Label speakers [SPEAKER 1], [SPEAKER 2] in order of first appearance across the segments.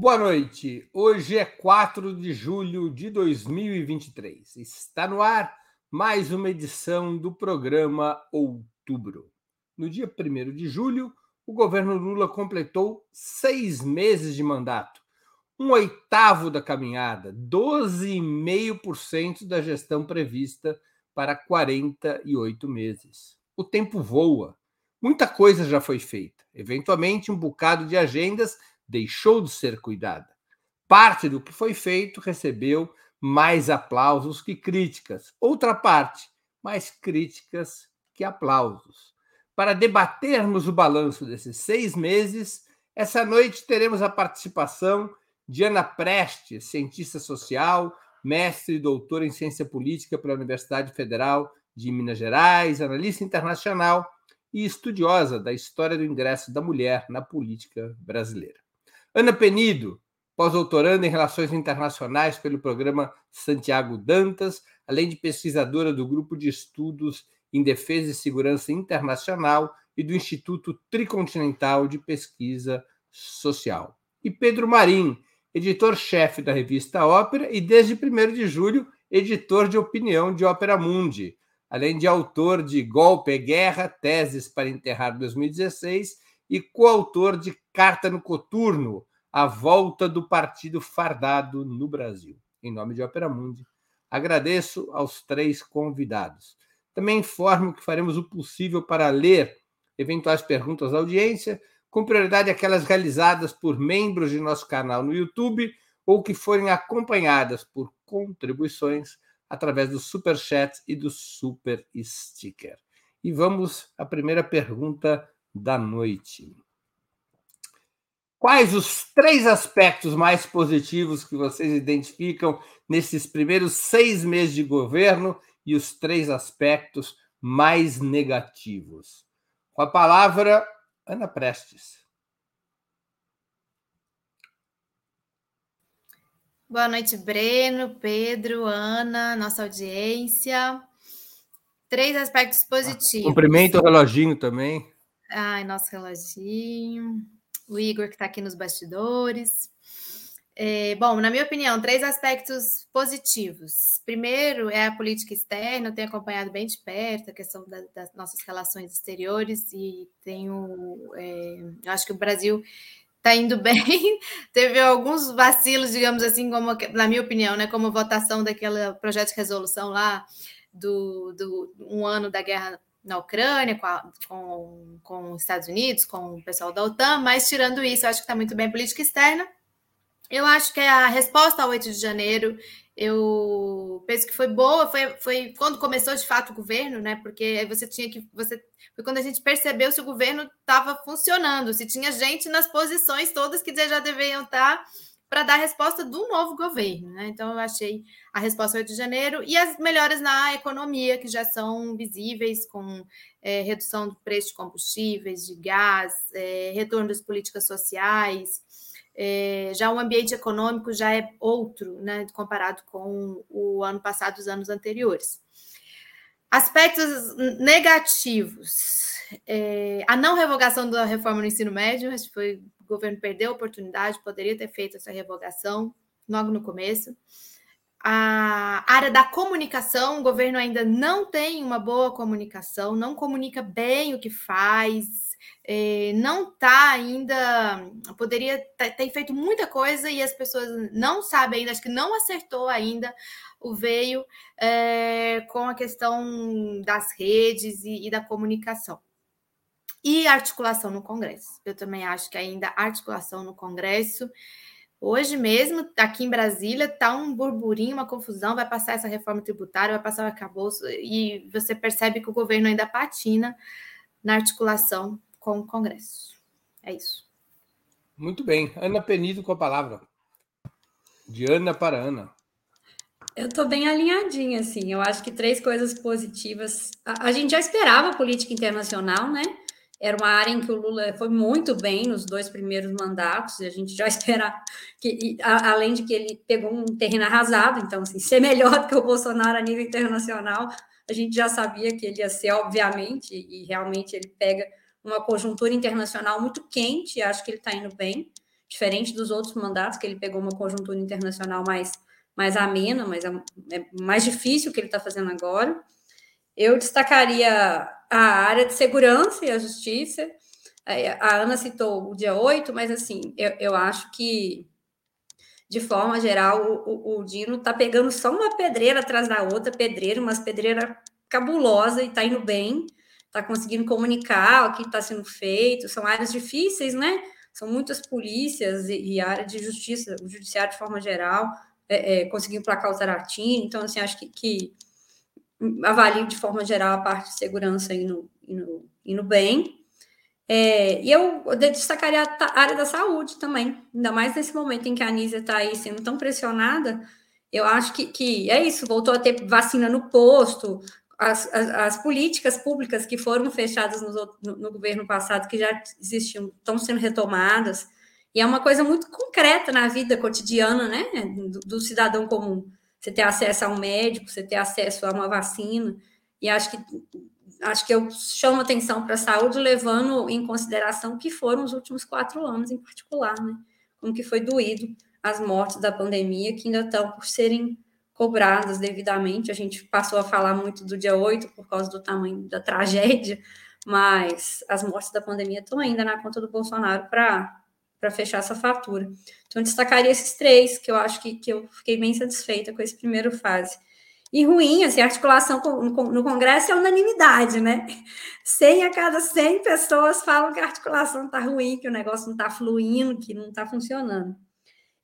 [SPEAKER 1] Boa noite. Hoje é 4 de julho de 2023. Está no ar mais uma edição do programa Outubro. No dia 1 de julho, o governo Lula completou seis meses de mandato, um oitavo da caminhada, 12,5% da gestão prevista para 48 meses. O tempo voa. Muita coisa já foi feita. Eventualmente, um bocado de agendas deixou de ser cuidada. Parte do que foi feito recebeu mais aplausos que críticas. Outra parte, mais críticas que aplausos. Para debatermos o balanço desses seis meses, essa noite teremos a participação de Ana Prestes, cientista social, mestre e doutora em ciência política pela Universidade Federal de Minas Gerais, analista internacional e estudiosa da história do ingresso da mulher na política brasileira. Ana Penido, pós-doutoranda em Relações Internacionais pelo programa Santiago Dantas, além de pesquisadora do Grupo de Estudos em Defesa e Segurança Internacional e do Instituto Tricontinental de Pesquisa Social. E Pedro Marim, editor-chefe da revista Ópera e, desde 1 de julho, editor de opinião de Ópera Mundi, além de autor de Golpe e Guerra, Teses para Enterrar 2016 e coautor de Carta no Coturno, A Volta do Partido Fardado no Brasil. Em nome de Opera Mundi, agradeço aos três convidados. Também informo que faremos o possível para ler eventuais perguntas da audiência, com prioridade aquelas realizadas por membros de nosso canal no YouTube ou que forem acompanhadas por contribuições através do Super Chat e do Super Sticker. E vamos à primeira pergunta da noite. Quais os três aspectos mais positivos que vocês identificam nesses primeiros seis meses de governo e os três aspectos mais negativos? Com a palavra, Ana Prestes.
[SPEAKER 2] Boa noite, Breno, Pedro, Ana, nossa audiência. Três aspectos positivos.
[SPEAKER 1] Cumprimento o reloginho também.
[SPEAKER 2] Ai, nosso reloginho. O Igor, que está aqui nos bastidores. É, bom, na minha opinião, três aspectos positivos. Primeiro é a política externa, eu tenho acompanhado bem de perto a questão da, das nossas relações exteriores e tenho. É, eu acho que o Brasil está indo bem. Teve alguns vacilos, digamos assim, como na minha opinião, né, como votação daquele projeto de resolução lá do, do um ano da guerra na Ucrânia, com, a, com, com, os Estados Unidos, com o pessoal da OTAN, mas tirando isso, acho que está muito bem política externa. Eu acho que a resposta ao 8 de janeiro, eu penso que foi boa, foi, foi quando começou de fato o governo, né? Porque você tinha que. Você, foi quando a gente percebeu se o governo estava funcionando, se tinha gente nas posições todas que já deveriam estar tá para dar a resposta do novo governo. Né? Então, eu achei a resposta 8 de janeiro e as melhoras na economia, que já são visíveis, com é, redução do preço de combustíveis, de gás, é, retorno das políticas sociais. É, já o ambiente econômico já é outro, né, comparado com o ano passado, os anos anteriores. Aspectos negativos. É, a não revogação da reforma no ensino médio, acho que foi governo perdeu a oportunidade, poderia ter feito essa revogação logo no começo. A área da comunicação, o governo ainda não tem uma boa comunicação, não comunica bem o que faz, é, não está ainda. Poderia ter feito muita coisa e as pessoas não sabem ainda, acho que não acertou ainda o veio é, com a questão das redes e, e da comunicação. E articulação no Congresso. Eu também acho que ainda articulação no Congresso. Hoje mesmo, aqui em Brasília, está um burburinho, uma confusão. Vai passar essa reforma tributária, vai passar o arcabouço, e você percebe que o governo ainda patina na articulação com o Congresso. É isso.
[SPEAKER 1] Muito bem. Ana Penido com a palavra. De Ana para Ana.
[SPEAKER 3] Eu estou bem alinhadinha, assim. Eu acho que três coisas positivas. A, a gente já esperava política internacional, né? Era uma área em que o Lula foi muito bem nos dois primeiros mandatos, e a gente já espera que, a, além de que ele pegou um terreno arrasado, então, assim, ser melhor do que o Bolsonaro a nível internacional, a gente já sabia que ele ia ser, obviamente, e realmente ele pega uma conjuntura internacional muito quente, acho que ele está indo bem. diferente dos outros mandatos, que ele pegou uma conjuntura internacional mais, mais amena, mas é, é mais difícil o que ele está fazendo agora. Eu destacaria a área de segurança e a justiça. É, a Ana citou o dia 8, mas assim, eu, eu acho que, de forma geral, o, o, o Dino está pegando só uma pedreira atrás da outra, pedreira, umas pedreiras cabulosa e está indo bem, está conseguindo comunicar o que está sendo feito. São áreas difíceis, né? São muitas polícias e, e área de justiça, o judiciário de forma geral, é, é, conseguiu placar o Taratini. Então, assim, acho que, que avalio de forma geral a parte de segurança indo, indo, indo bem. É, e eu destacaria a área da saúde também, ainda mais nesse momento em que a Anísia está aí sendo tão pressionada. Eu acho que, que é isso, voltou a ter vacina no posto, as, as, as, políticas públicas que foram fechadas no, no, no, governo passado, que já existiam, estão sendo retomadas, e é uma coisa muito concreta na vida cotidiana, né, do, do, cidadão comum. Você ter acesso a um médico, você ter acesso a uma vacina, e acho que acho que eu chamo atenção para a saúde, levando em consideração que foram os últimos quatro anos, em particular, né, como que foi doído as mortes da pandemia, que ainda estão por serem cobradas devidamente. A gente passou a falar muito do dia 8 por causa do tamanho da tragédia, mas as mortes da pandemia estão ainda na conta do Bolsonaro para fechar essa fatura. Então, eu destacaria esses três, que eu acho que, que eu fiquei bem satisfeita com esse primeiro fase. E ruim, assim, a articulação no Congresso é unanimidade, né? 100 a cada 100 pessoas falam que a articulação está ruim, que o negócio não está fluindo, que não está funcionando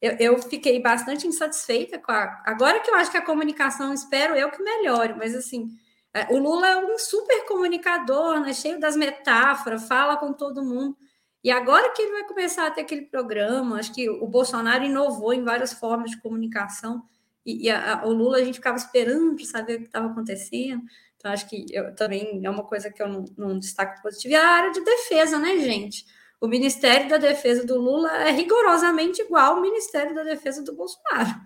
[SPEAKER 3] eu, eu, fiquei bastante insatisfeita com a. Agora que eu acho que a comunicação, espero eu que melhore, mas assim, é, o Lula é um super comunicador, né, cheio das metáforas, fala com todo mundo. E agora que ele vai começar a ter aquele programa, acho que o Bolsonaro inovou em várias formas de comunicação, e, e a, a, o Lula a gente ficava esperando para saber o que estava acontecendo. Então, acho que eu, também é uma coisa que eu não, não destaco positivo. E a área de defesa, né, gente? o Ministério da Defesa do Lula é rigorosamente igual ao Ministério da Defesa do Bolsonaro.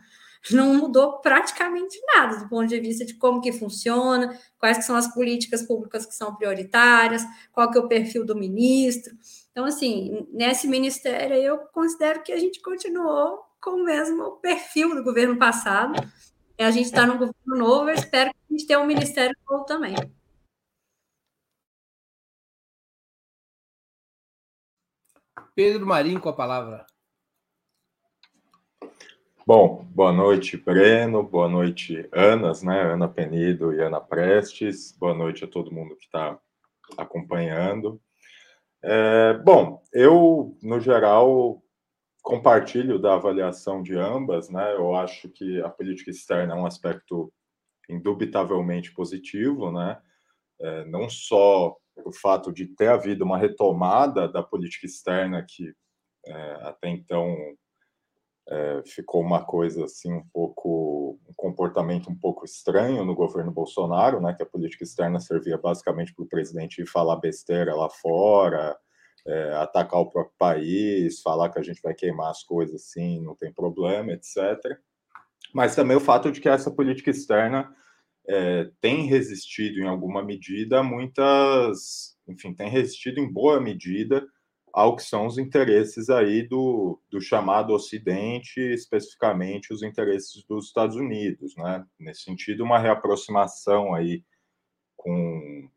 [SPEAKER 3] Não mudou praticamente nada do ponto de vista de como que funciona, quais são as políticas públicas que são prioritárias, qual que é o perfil do ministro. Então, assim, nesse ministério eu considero que a gente continuou com o mesmo perfil do governo passado. A gente está no governo novo, eu espero que a gente tenha um ministério novo também.
[SPEAKER 1] Pedro Marinho com a palavra.
[SPEAKER 4] Bom, boa noite, Breno, boa noite, Anas, né? Ana Penido e Ana Prestes, boa noite a todo mundo que está acompanhando. É, bom, eu, no geral, compartilho da avaliação de ambas, né? Eu acho que a política externa é um aspecto indubitavelmente positivo, né? É, não só o fato de ter havido uma retomada da política externa que é, até então é, ficou uma coisa assim um pouco um comportamento um pouco estranho no governo Bolsonaro, né, que a política externa servia basicamente para o presidente falar besteira lá fora, é, atacar o próprio país, falar que a gente vai queimar as coisas assim, não tem problema, etc. Mas também o fato de que essa política externa é, tem resistido em alguma medida muitas, enfim, tem resistido em boa medida ao que são os interesses aí do, do chamado Ocidente, especificamente os interesses dos Estados Unidos, né? Nesse sentido, uma reaproximação aí com,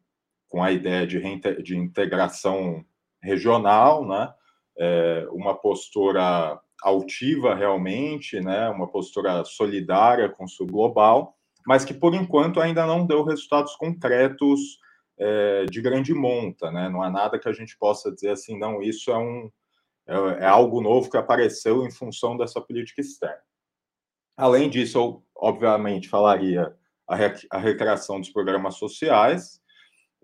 [SPEAKER 4] com a ideia de, de integração regional, né? É, uma postura altiva realmente, né? Uma postura solidária com o sul global, mas que por enquanto ainda não deu resultados concretos é, de grande monta, né? Não há nada que a gente possa dizer assim, não, isso é um é, é algo novo que apareceu em função dessa política externa. Além disso, eu obviamente falaria a, re, a recreação dos programas sociais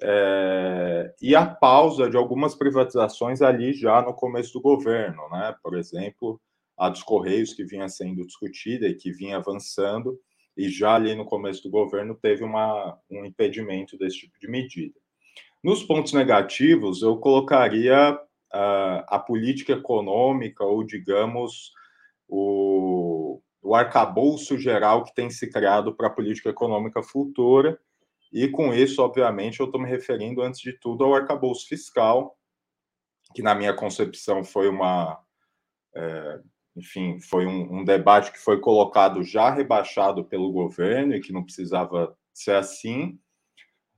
[SPEAKER 4] é, e a pausa de algumas privatizações ali já no começo do governo, né? Por exemplo, a dos Correios que vinha sendo discutida e que vinha avançando, e já ali no começo do governo teve uma, um impedimento desse tipo de medida. Nos pontos negativos, eu colocaria uh, a política econômica, ou digamos, o, o arcabouço geral que tem se criado para a política econômica futura, e com isso, obviamente, eu estou me referindo, antes de tudo, ao arcabouço fiscal, que, na minha concepção, foi uma, é, enfim, foi um, um, debate que foi colocado já rebaixado pelo governo e que não precisava ser assim.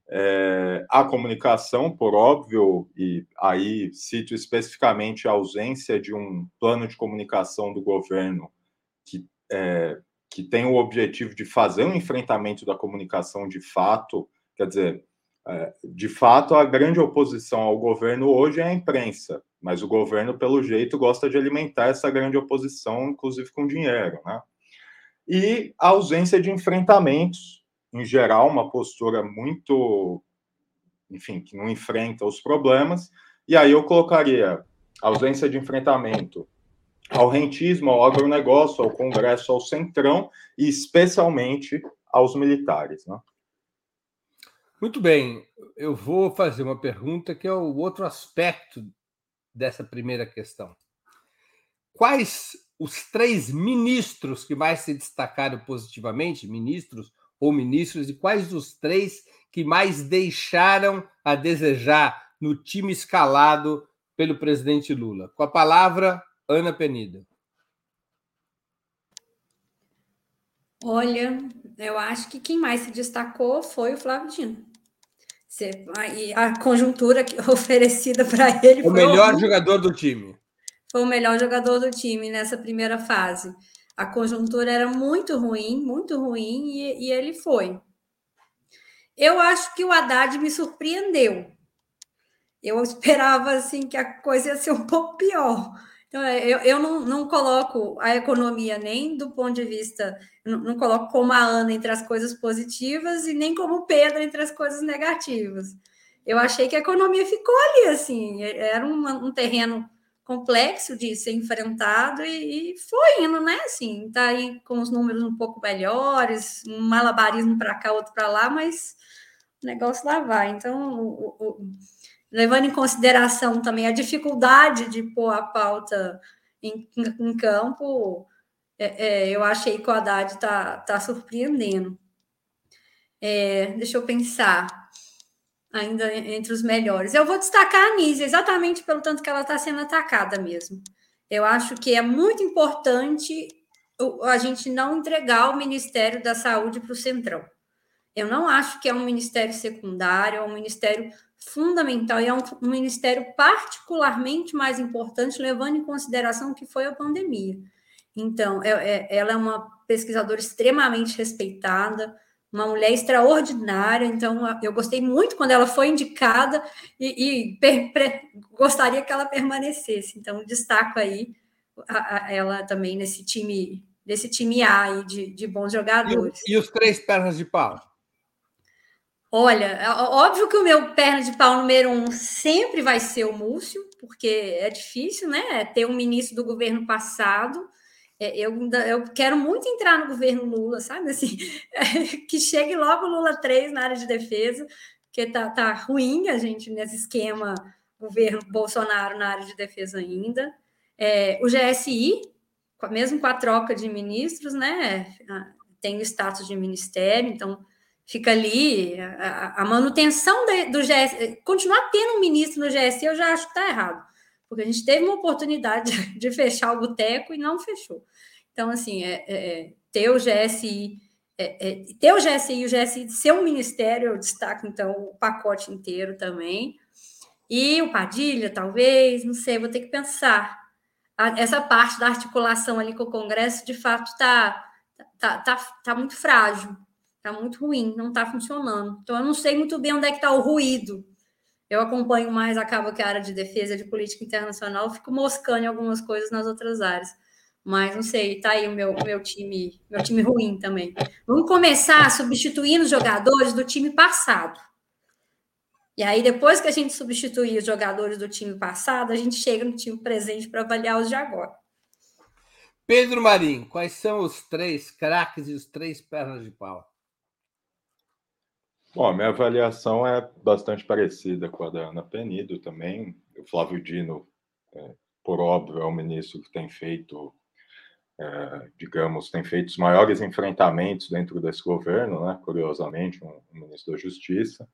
[SPEAKER 4] É, a comunicação, por óbvio, e aí cito especificamente a ausência de um plano de comunicação do governo que, é, que tem o objetivo de fazer um enfrentamento da comunicação de fato, quer dizer, de fato, a grande oposição ao governo hoje é a imprensa, mas o governo, pelo jeito, gosta de alimentar essa grande oposição, inclusive com dinheiro, né? E a ausência de enfrentamentos, em geral, uma postura muito, enfim, que não enfrenta os problemas. E aí eu colocaria ausência de enfrentamento ao rentismo, ao agronegócio, ao Congresso, ao Centrão e especialmente aos militares, né?
[SPEAKER 1] Muito bem, eu vou fazer uma pergunta que é o outro aspecto dessa primeira questão. Quais os três ministros que mais se destacaram positivamente, ministros ou ministros, e quais os três que mais deixaram a desejar no time escalado pelo presidente Lula? Com a palavra, Ana Penido.
[SPEAKER 3] Olha, eu acho que quem mais se destacou foi o Flávio Dino. A conjuntura oferecida para ele.
[SPEAKER 1] O melhor jogador do time.
[SPEAKER 3] Foi o melhor jogador do time nessa primeira fase. A conjuntura era muito ruim, muito ruim, e, e ele foi. Eu acho que o Haddad me surpreendeu. Eu esperava assim que a coisa ia ser um pouco pior. Então, é, eu, eu não, não coloco a economia nem do ponto de vista, não, não, coloco como a Ana entre as coisas positivas e nem como o Pedro entre as coisas negativas. Eu achei que a economia ficou ali, assim, é, era um, um terreno complexo de ser enfrentado e, e, foi indo, né? Assim, tá aí com os números um pouco melhores, um malabarismo para cá, outro para lá, mas o negócio lá vai. Então, o, o, levando em consideração também a dificuldade de pôr a pauta em, em campo, é, é, eu achei que o Haddad está tá surpreendendo. É, deixa eu pensar, ainda entre os melhores. Eu vou destacar a Anísia, exatamente pelo tanto que ela está sendo atacada mesmo. Eu acho que é muito importante a gente não entregar o Ministério da Saúde para o Centrão. Eu não acho que é um ministério secundário, é um ministério fundamental e é um, um ministério particularmente mais importante, levando em consideração o que foi a pandemia. Então, é, é, ela é uma pesquisadora extremamente respeitada, uma mulher extraordinária. Então, eu gostei muito quando ela foi indicada e, e per, per, gostaria que ela permanecesse. Então, destaco aí a, a, ela também nesse time, nesse time A de, de bons jogadores.
[SPEAKER 1] E, e os três pernas de pau?
[SPEAKER 3] Olha, é óbvio que o meu perna de pau número um sempre vai ser o Múcio, porque é difícil, né? É ter um ministro do governo passado. É, eu, eu quero muito entrar no governo Lula, sabe? Assim, que chegue logo o Lula 3 na área de defesa, porque tá, tá ruim a gente nesse esquema governo Bolsonaro na área de defesa ainda. É, o GSI, mesmo com a troca de ministros, né? Tem o status de ministério, então fica ali a, a manutenção de, do GS, continuar tendo um ministro no GSI, eu já acho que está errado, porque a gente teve uma oportunidade de, fechar o boteco e não fechou. Então, assim, é, é, é ter o GSI, é, é, ter o GSI e o GSI ser um ministério, eu destaco, então, o pacote inteiro também. E o Padilha, talvez, não sei, vou ter que pensar. essa parte da articulação ali com o Congresso, de fato, está tá, tá, tá muito frágil. Está muito ruim, não está funcionando. Então, eu não sei muito bem onde é que está o ruído. Eu acompanho mais, acaba que a área de defesa, de política internacional, fico moscando em algumas coisas nas outras áreas. Mas não sei, tá aí o meu, meu time, meu time ruim também. Vamos começar substituindo os jogadores do time passado. E aí, depois que a gente substituir os jogadores do time passado, a gente chega no time presente para avaliar os de agora.
[SPEAKER 1] Pedro Marim, quais são os três craques e os três pernas de pau?
[SPEAKER 4] Bom, minha avaliação é bastante parecida com a da Ana Penido também. O Flávio Dino, é, por óbvio, é um ministro que tem feito, é, digamos, tem feito os maiores enfrentamentos dentro desse governo, né? curiosamente, um, um ministro da Justiça.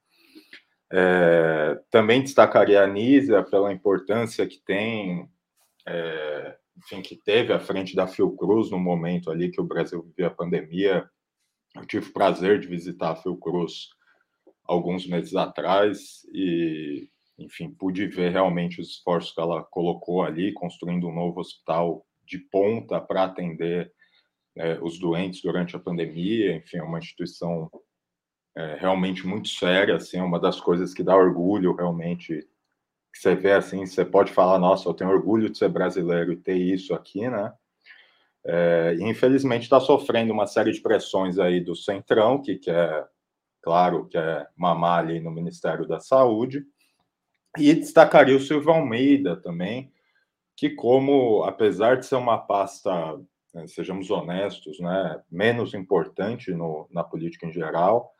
[SPEAKER 4] É, também destacaria a Nízia pela importância que tem é, enfim, que teve à frente da Fiocruz no momento ali que o Brasil vivia a pandemia. Eu tive o prazer de visitar a Fiocruz alguns meses atrás e, enfim, pude ver realmente os esforços que ela colocou ali, construindo um novo hospital de ponta para atender é, os doentes durante a pandemia. Enfim, é uma instituição é, realmente muito séria, assim, é uma das coisas que dá orgulho realmente que você vê assim, você pode falar, nossa, eu tenho orgulho de ser brasileiro e ter isso aqui, né? É, infelizmente está sofrendo uma série de pressões aí do Centrão, que quer, claro, quer mamar ali no Ministério da Saúde, e destacaria o Silvio Almeida também, que como, apesar de ser uma pasta, né, sejamos honestos, né, menos importante no, na política em geral,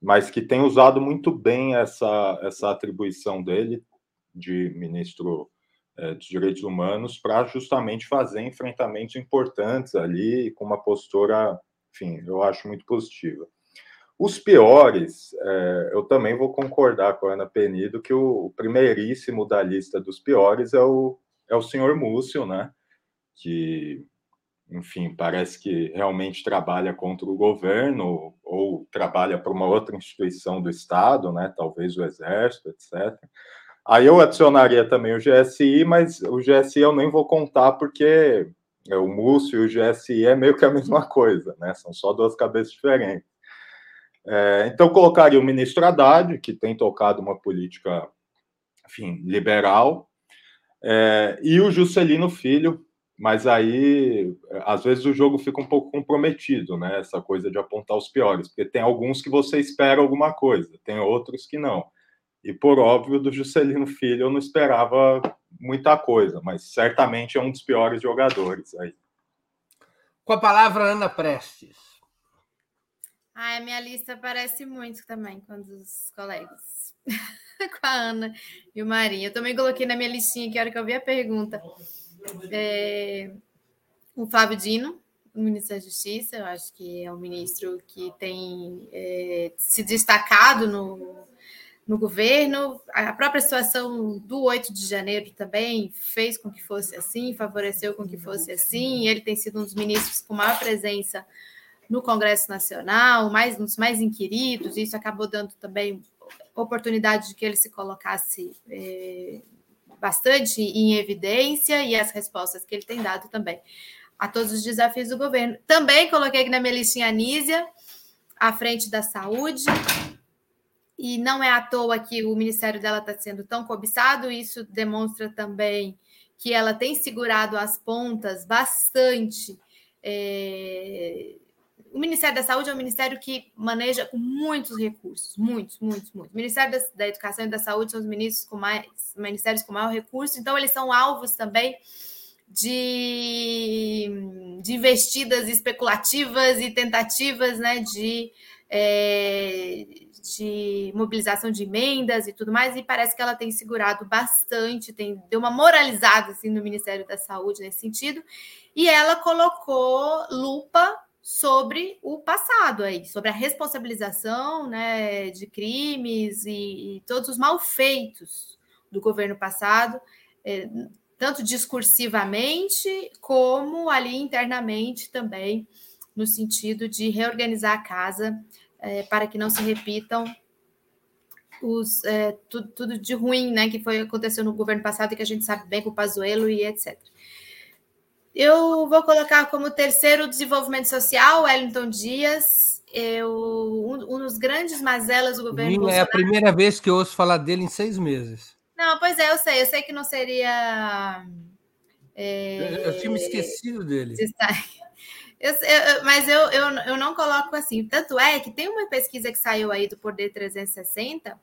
[SPEAKER 4] mas que tem usado muito bem essa, essa atribuição dele de ministro é, dos Direitos Humanos para justamente fazer enfrentamentos importantes ali com uma postura, enfim, eu acho muito positiva. Os piores, é, eu também vou concordar com a Ana Penido que o, primeiríssimo da lista dos piores é o, é o senhor Múcio, né? Que, enfim, parece que realmente trabalha contra o governo ou trabalha para uma outra instituição do Estado, né? Talvez o Exército, etc. Aí eu adicionaria também o GSI, mas o GSI eu nem vou contar porque é, o Múcio e o GSI é meio que a mesma coisa, né? São só duas cabeças diferentes. É, então, colocaria o ministro Haddad, que tem tocado uma política, enfim, liberal, é, e o Juscelino Filho, mas aí, às vezes, o jogo fica um pouco comprometido, né? Essa coisa de apontar os piores, porque tem alguns que você espera alguma coisa, tem outros que não. E por óbvio, do Juscelino Filho eu não esperava muita coisa, mas certamente é um dos piores jogadores aí.
[SPEAKER 1] Com a palavra, Ana Prestes.
[SPEAKER 2] Ah, a minha lista parece muito também com os colegas. com a Ana e o Marinho. Eu também coloquei na minha listinha que a hora que eu vi a pergunta. É... O Flávio Dino, o ministro da Justiça, eu acho que é um ministro que tem é, se destacado no, no governo. A própria situação do 8 de janeiro também fez com que fosse assim, favoreceu com que fosse assim. Ele tem sido um dos ministros com maior presença no Congresso Nacional, mais dos mais inquiridos. Isso acabou dando também oportunidade de que ele se colocasse é, bastante em evidência e as respostas que ele tem dado também a todos os desafios do governo. Também coloquei aqui na minha listinha a Nízia, à frente da saúde, e não é à toa que o ministério dela está sendo tão cobiçado, isso demonstra também que ela tem segurado as pontas bastante. É... O Ministério da Saúde é um ministério que maneja com muitos recursos, muitos, muitos, muitos. O Ministério da, da Educação e da Saúde são os ministros com mais, ministérios com maior recurso, então eles são alvos também de, de investidas especulativas e tentativas né, de é, de mobilização de emendas e tudo mais, e parece que ela tem segurado bastante, tem deu uma moralizada assim no Ministério da Saúde nesse sentido, e ela colocou lupa sobre o passado aí, sobre a responsabilização né, de crimes e, e todos os malfeitos do governo passado, é, tanto discursivamente como ali internamente também, no sentido de reorganizar a casa é, para que não se repitam os, é, tudo, tudo, de ruim né, que foi aconteceu no governo passado e que a gente sabe bem com o Pazuello e etc. Eu vou colocar como terceiro desenvolvimento social, Wellington Dias. Eu, um, um dos grandes mazelas do governo.
[SPEAKER 1] Minha Bolsonaro. é a primeira vez que eu ouço falar dele em seis meses.
[SPEAKER 2] Não, pois é, eu sei, eu sei que não seria.
[SPEAKER 1] É, eu, eu, tinha me esquecido dele.
[SPEAKER 2] Eu, eu, mas eu, eu, eu não coloco assim. Tanto é que tem uma pesquisa que saiu aí do Poder 360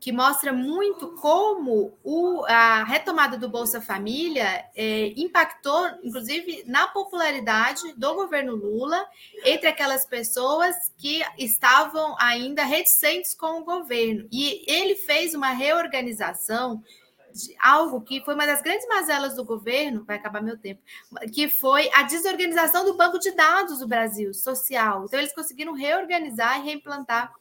[SPEAKER 2] que mostra muito como o, a retomada do Bolsa Família é, impactou, inclusive, na popularidade do governo Lula entre aquelas pessoas que estavam ainda reticentes com o governo. E ele fez uma reorganização de algo que foi uma das grandes mazelas do governo, vai acabar meu tempo, que foi a desorganização do banco de dados do Brasil, social. Então, eles conseguiram reorganizar e reimplantar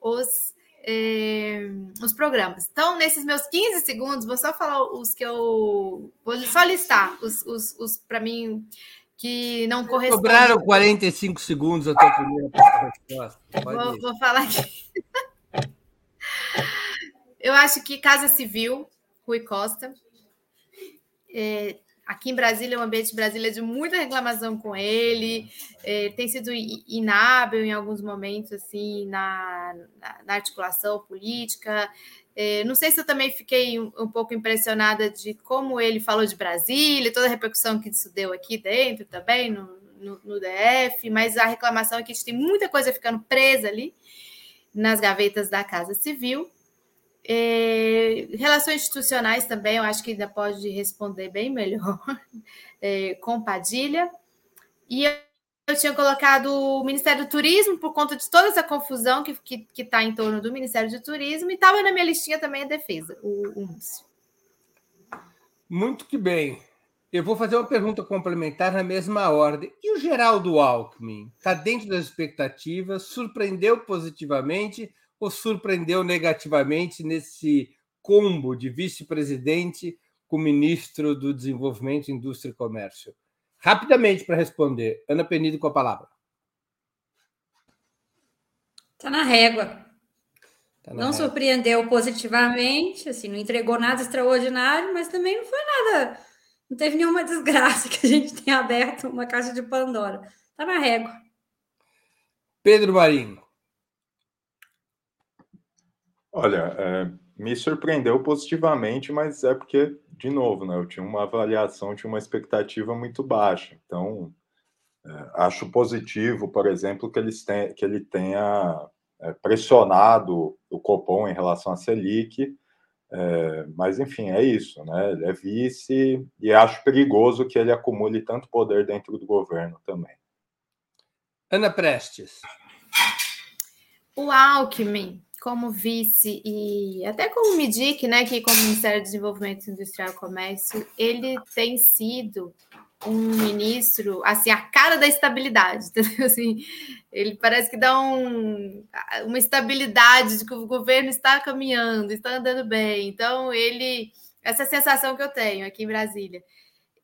[SPEAKER 2] os é, os programas. Então, nesses meus 15 segundos, vou só falar os que eu. Vou só listar os, os, os para mim, que não correspondem.
[SPEAKER 1] Sobraram 45 segundos até a primeira resposta.
[SPEAKER 2] Vou, vou, falar aqui. eu acho que Casa Civil, Rui Costa. É, Aqui em Brasília, o ambiente de Brasília é de muita reclamação com ele, é, tem sido inábil em alguns momentos, assim, na, na articulação política. É, não sei se eu também fiquei um, um, pouco impressionada de como ele falou de Brasília, toda a repercussão que isso deu aqui dentro também, no, no, no DF, mas a reclamação é que a gente tem muita coisa ficando presa ali nas gavetas da Casa Civil. É, relações institucionais também, eu acho que ainda pode responder bem melhor é, com Padilha. E eu, eu, tinha colocado o Ministério do Turismo por conta de toda essa confusão que está que, que tá em torno do Ministério do Turismo, e estava na minha listinha também a defesa, o, Múcio.
[SPEAKER 1] Muito que bem. Eu vou fazer uma pergunta complementar na mesma ordem. E o Geraldo Alckmin? Está dentro das expectativas? Surpreendeu positivamente? Ou surpreendeu negativamente nesse combo de vice-presidente com ministro do Desenvolvimento, Indústria e Comércio? Rapidamente para responder. Ana Penido com a palavra.
[SPEAKER 3] Está na régua. Tá na não régua. surpreendeu positivamente, assim, não entregou nada extraordinário, mas também não foi nada. Não teve nenhuma desgraça que a gente tenha aberto uma caixa de Pandora. Está na régua.
[SPEAKER 1] Pedro Marinho.
[SPEAKER 4] Olha, é, me surpreendeu positivamente, mas é porque, de novo, né, eu tinha uma avaliação, tinha uma expectativa muito baixa. Então, é, acho positivo, por exemplo, que, eles ten, que ele tenha é, pressionado o Copom em relação à Selic, é, mas, enfim, é isso, né? Ele é vice e acho perigoso que ele acumule tanto poder dentro do governo também.
[SPEAKER 1] Ana Prestes.
[SPEAKER 2] O Alckmin como vice e até como MIDIC, né, que como Ministério do Desenvolvimento Industrial e Comércio, ele tem sido um ministro, assim, a cara da estabilidade, entendeu? Assim, ele parece que dá um, uma estabilidade de que o governo está caminhando, está andando bem. Então, ele, essa é sensação que eu tenho aqui em Brasília.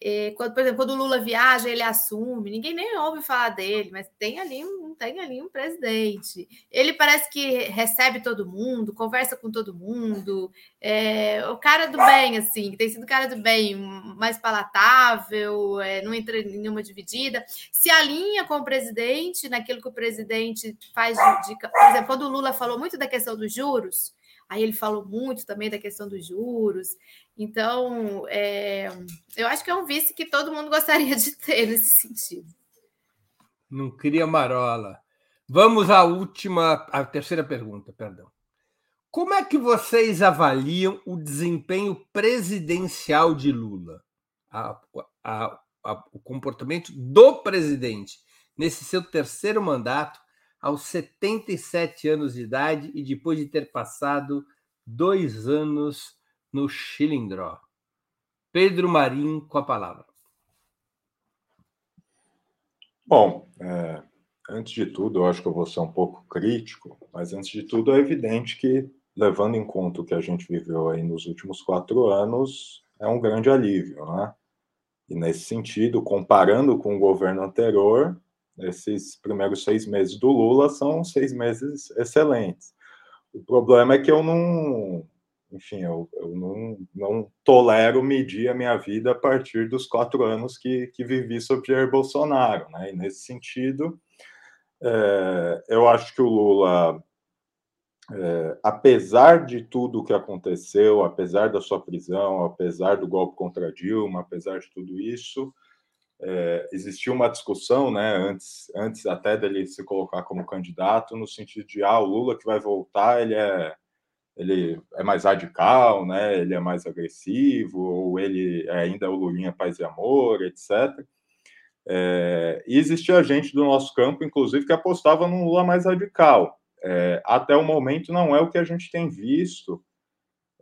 [SPEAKER 2] É, quando, por exemplo, quando o Lula viaja, ele assume, ninguém nem ouve falar dele, mas tem ali um, tem ali um presidente. Ele parece que recebe todo mundo, conversa com todo mundo. É, o cara do bem, assim, tem sido o cara do bem, mais palatável, é, não entra em nenhuma dividida. Se alinha com o presidente naquilo que o presidente faz de, de. Por exemplo, quando o Lula falou muito da questão dos juros Aí ele falou muito também da questão dos juros. Então, é, eu acho que é um vice que todo mundo gostaria de ter nesse sentido.
[SPEAKER 1] Não cria marola. Vamos à última, à terceira pergunta, perdão. Como é que vocês avaliam o desempenho presidencial de Lula? A, a, a, o comportamento do presidente nesse seu terceiro mandato aos 77 anos de idade e depois de ter passado dois anos no Chilindró. Pedro Marim com a palavra.
[SPEAKER 4] Bom, é, antes de tudo, eu acho que eu vou ser um pouco crítico, mas antes de tudo, é evidente que, levando em conta o que a gente viveu aí nos últimos quatro anos, é um grande alívio, né? E nesse sentido, comparando com o governo anterior, esses primeiros seis meses do Lula são seis meses excelentes. O problema é que eu não, enfim, eu, eu não, não tolero medir a minha vida a partir dos quatro anos que, que vivi sob Jair Bolsonaro, né? E nesse sentido, é, eu acho que o Lula, é, apesar de tudo o que aconteceu, apesar da sua prisão, apesar do golpe contra Dilma, apesar de tudo isso, é, existia uma discussão, né, antes, antes até dele se colocar como candidato, no sentido de, ah, o Lula que vai voltar, ele é, ele é mais radical, né, ele é mais agressivo, ou ele é ainda é o Lulinha Paz e Amor, etc. É, e existia gente do nosso campo, inclusive, que apostava num Lula mais radical. É, até o momento não é o que a gente tem visto,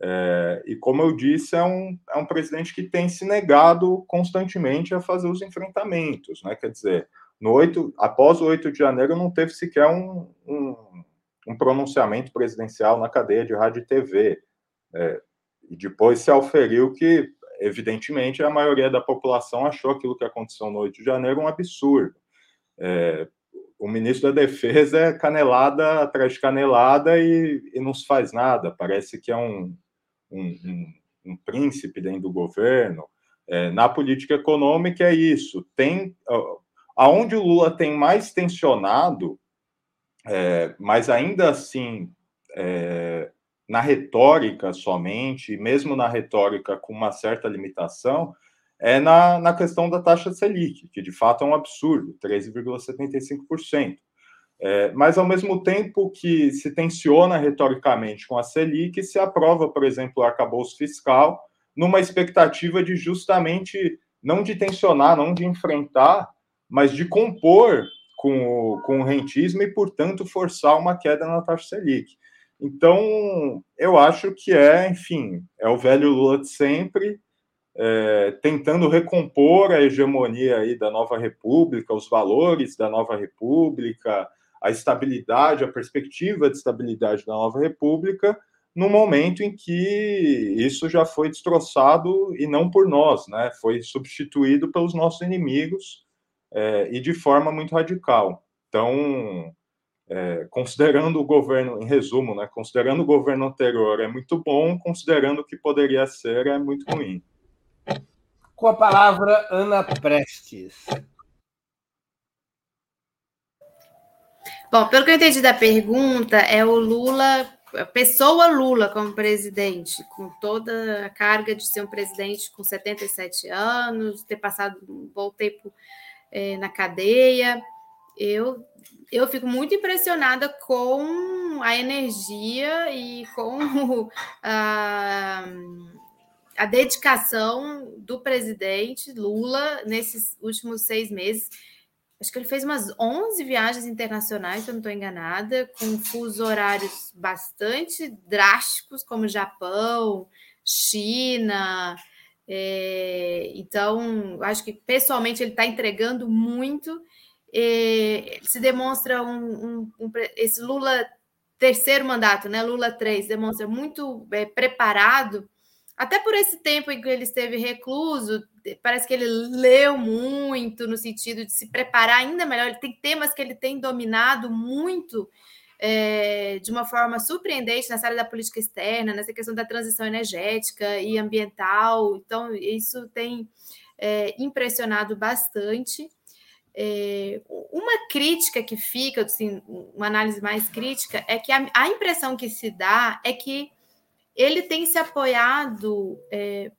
[SPEAKER 4] é, e como eu disse, é um, é um presidente que tem se negado constantemente a fazer os enfrentamentos, né? Quer dizer, no 8, após o 8 de janeiro não teve sequer um, um, um pronunciamento presidencial na cadeia de rádio e TV. É, e depois se auferiu que, evidentemente, a maioria da população achou aquilo que aconteceu no 8 de janeiro um absurdo. É, o ministro da Defesa é canelada atrás de canelada e, e não se faz nada. Parece que é um, um, um, um príncipe dentro do governo. É, na política econômica é isso. Tem aonde o Lula tem mais tensionado, é, mas ainda assim é, na retórica somente, mesmo na retórica com uma certa limitação, é na, na questão da taxa Selic, que de fato é um absurdo, 13,75%. É, mas, ao mesmo tempo que se tensiona retoricamente com a Selic, se aprova, por exemplo, o arcabouço fiscal, numa expectativa de justamente não de tensionar, não de enfrentar, mas de compor com o, com o rentismo e, portanto, forçar uma queda na taxa Selic. Então, eu acho que é, enfim, é o velho Lula de sempre, é, tentando recompor a hegemonia aí da nova república, os valores da nova república, a estabilidade, a perspectiva de estabilidade da nova república, no momento em que isso já foi destroçado e não por nós, né? Foi substituído pelos nossos inimigos é, e de forma muito radical. Então, é, considerando o governo, em resumo, né? Considerando o governo anterior é muito bom, considerando o que poderia ser é muito ruim.
[SPEAKER 1] Com a palavra, Ana Prestes.
[SPEAKER 2] Bom, pelo que eu entendi da pergunta, é o Lula, a pessoa Lula como presidente, com toda a carga de ser um presidente com 77 anos, ter passado um bom tempo é, na cadeia. Eu, eu fico muito impressionada com a energia e com a a dedicação do presidente Lula nesses últimos seis meses. Acho que ele fez umas 11 viagens internacionais, se eu não estou enganada, com fusos horários bastante drásticos, como Japão, China. É, então, acho que pessoalmente ele está entregando muito. É, se demonstra um, um, um, esse Lula terceiro mandato, né? Lula 3, demonstra muito é, preparado até por esse tempo em que ele esteve recluso, parece que ele leu muito no sentido de se preparar ainda melhor. Ele tem temas que ele tem dominado muito é, de uma forma surpreendente nessa área da política externa, nessa questão da transição energética e ambiental. Então, isso tem é, impressionado bastante. É, uma crítica que fica, assim, uma análise mais crítica, é que a, a impressão que se dá é que ele tem se apoiado é,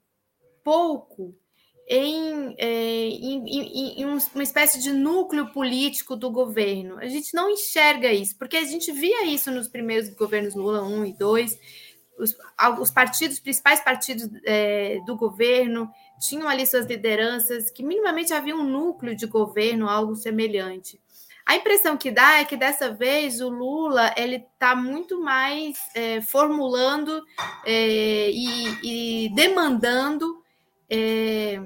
[SPEAKER 2] pouco em, é, em, em, em, uma espécie de núcleo político do governo. A gente não enxerga isso, porque a gente via isso nos primeiros governos Lula 1 e 2. Os, os partidos, principais partidos é, do governo, tinham ali suas lideranças, que minimamente havia um núcleo de governo, algo semelhante. A impressão que dá é que dessa vez o Lula ele está muito mais é, formulando é, e, e, demandando é,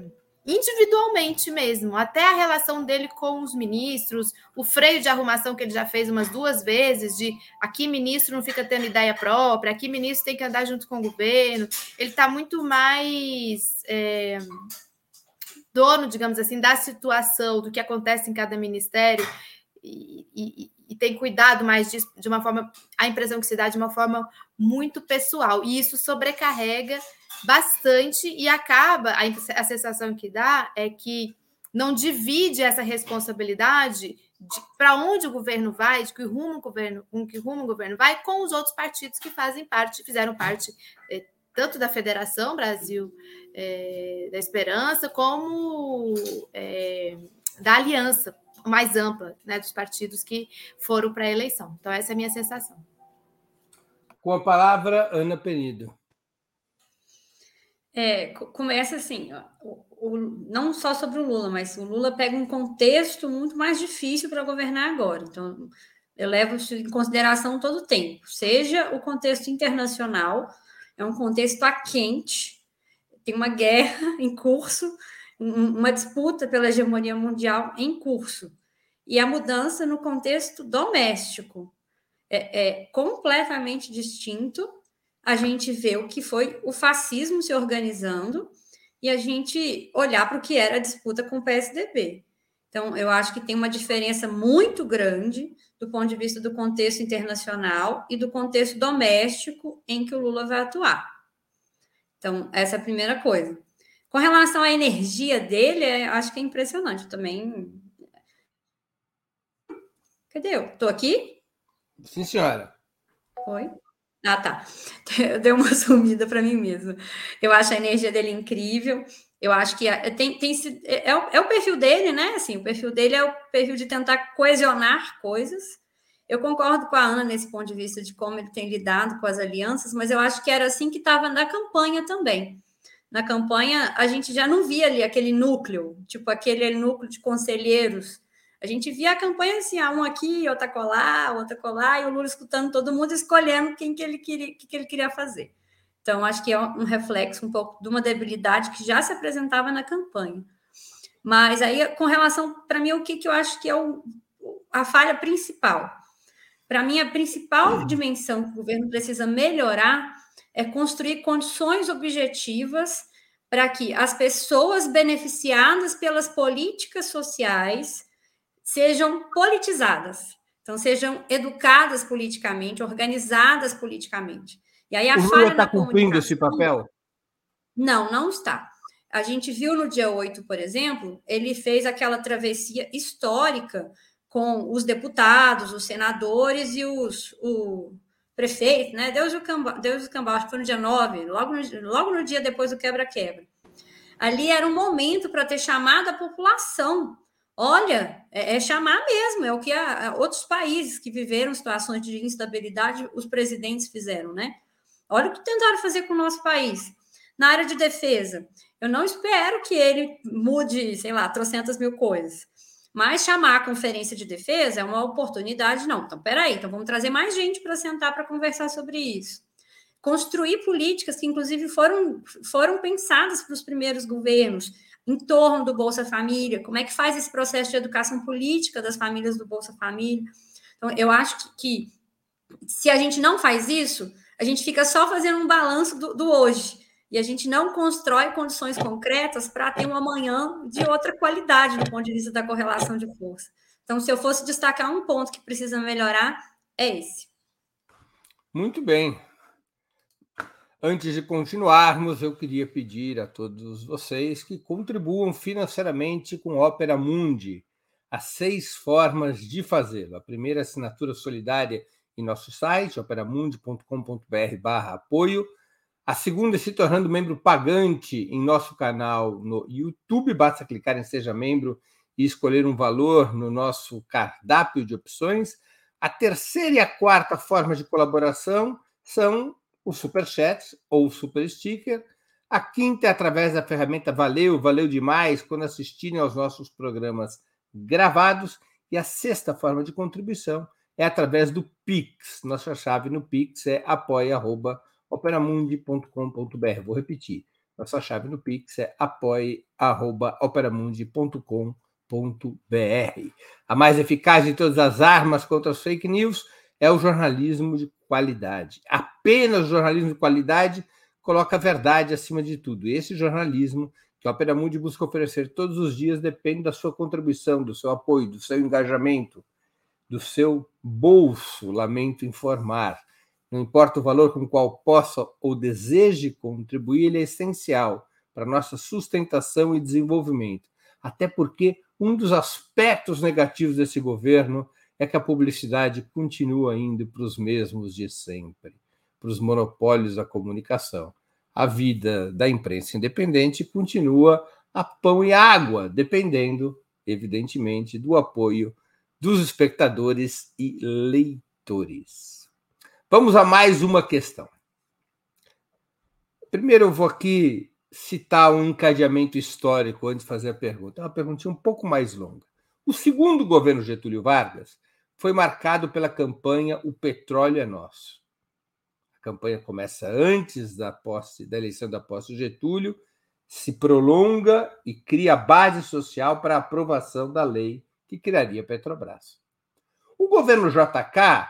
[SPEAKER 2] individualmente mesmo, até a relação dele com os ministros, o freio de arrumação que ele já fez umas duas vezes, de aqui ministro não fica tendo ideia própria, aqui ministro tem que andar junto com o governo, ele está muito mais é, dono, digamos assim, da situação, do que acontece em cada ministério e, e, e, tem cuidado mais disso de uma forma, a impressão que se dá de uma forma muito pessoal. E isso sobrecarrega bastante e acaba, a, a sensação que dá é que não divide essa responsabilidade para onde o governo vai, de que rumo o governo, com que rumo o governo vai, com os outros partidos que fazem parte, fizeram parte eh, tanto da Federação Brasil eh, da Esperança, como eh, da Aliança mais ampla né, dos partidos que foram para a eleição. Então, essa é a minha sensação.
[SPEAKER 1] Com a palavra, Ana Penido.
[SPEAKER 3] É, começa assim, ó, o, o, não só sobre o Lula, mas o Lula pega um contexto muito mais difícil para governar agora. Então, eu levo isso em consideração todo o tempo, seja o contexto internacional, é um contexto a quente, tem uma guerra em curso, uma disputa pela hegemonia mundial em curso. E a mudança no contexto doméstico. é, é completamente distinto a gente ver o que foi o fascismo se organizando e a gente olhar para o que era a disputa com o PSDB. Então, eu acho que tem uma diferença muito grande do ponto de vista do contexto internacional e do contexto doméstico em que o Lula vai atuar. Então, essa é a primeira coisa. Com relação à energia dele, é, acho que é impressionante também. Cadê eu? Estou aqui?
[SPEAKER 1] Sim, senhora.
[SPEAKER 3] Oi? Ah, tá. Eu dei uma sumida para mim mesma. Eu acho a energia dele incrível. Eu acho que tem, tem é, é, o, é o perfil dele, né? Assim, o perfil dele é o perfil de tentar coesionar coisas. Eu concordo com a Ana nesse ponto de vista de como ele tem lidado com as alianças, mas eu acho que era assim que estava na campanha também. Na campanha, a gente já não via ali aquele núcleo, tipo aquele núcleo de conselheiros a gente via a campanha assim, ah, um aqui, outra colar, outra colar, e o Lula escutando todo mundo, escolhendo quem que ele queria, que, que ele queria fazer. Então, acho que é um reflexo um pouco de uma debilidade que já se apresentava na campanha. Mas aí, com relação, para mim, o que, que eu acho que é o, a falha principal? Para mim, a principal dimensão que o governo precisa melhorar é construir condições objetivas para que as pessoas beneficiadas pelas políticas sociais sejam politizadas. Então, sejam educadas politicamente, organizadas politicamente. E aí a
[SPEAKER 1] o Lula está cumprindo esse papel?
[SPEAKER 3] Não, não está. A gente viu no dia 8, por exemplo, ele fez aquela travessia histórica com os deputados, os senadores e os o prefeito, né? Deus o cambau, Deus o cambau, acho que foi no dia 9, logo no, logo no dia depois do quebra-quebra. Ali era um momento para ter chamado a população Olha, é, é, chamar mesmo, é o que a, a outros países que viveram situações de instabilidade, os presidentes fizeram, né? Olha o que tentaram fazer com o nosso país. Na área de defesa, eu não espero que ele mude, sei lá, trocentas mil coisas. Mas chamar a conferência de defesa é uma oportunidade, não. Então, peraí, então vamos trazer mais gente para sentar para conversar sobre isso. Construir políticas que, inclusive, foram, foram pensadas para os primeiros governos, em torno do Bolsa Família, como é que faz esse processo de educação política das famílias do Bolsa Família. Então, eu acho que, que se a gente não faz isso, a gente fica só fazendo um balanço do, do hoje e a gente não constrói condições concretas para ter um amanhã de outra qualidade do ponto de vista da correlação de força. Então, se eu fosse destacar um ponto que precisa melhorar, é esse.
[SPEAKER 1] Muito bem. Antes de continuarmos, eu queria pedir a todos vocês que contribuam financeiramente com Opera Mundi. Há seis formas de fazê-lo. A primeira, assinatura solidária em nosso site, operamundi.com.br apoio. A segunda, se tornando membro pagante em nosso canal no YouTube. Basta clicar em Seja Membro e escolher um valor no nosso cardápio de opções. A terceira e a quarta forma de colaboração são o Super Chat ou o Super Sticker. A quinta é através da ferramenta Valeu, valeu demais quando assistirem aos nossos programas gravados. E a sexta forma de contribuição é através do Pix. Nossa chave no Pix é apoia.operamundi.com.br. Vou repetir. Nossa chave no Pix é apoia.operamundi.com.br. A mais eficaz de todas as armas contra as fake news é o jornalismo de qualidade. Apenas jornalismo de qualidade coloca a verdade acima de tudo. Esse jornalismo que a Opera Mundi busca oferecer todos os dias depende da sua contribuição, do seu apoio, do seu engajamento, do seu bolso, lamento informar. Não importa o valor com o qual possa ou deseje contribuir, ele é essencial para nossa sustentação e desenvolvimento. Até porque um dos aspectos negativos desse governo é que a publicidade continua indo para os mesmos de sempre, para os monopólios da comunicação. A vida da imprensa independente continua a pão e água, dependendo, evidentemente, do apoio dos espectadores e leitores. Vamos a mais uma questão. Primeiro, eu vou aqui citar um encadeamento histórico antes de fazer a pergunta. É uma pergunta um pouco mais longa. O segundo governo Getúlio Vargas foi marcado pela campanha O Petróleo é Nosso. Campanha começa antes da posse da eleição da posse de Getúlio, se prolonga e cria base social para a aprovação da lei que criaria Petrobras. O governo JK,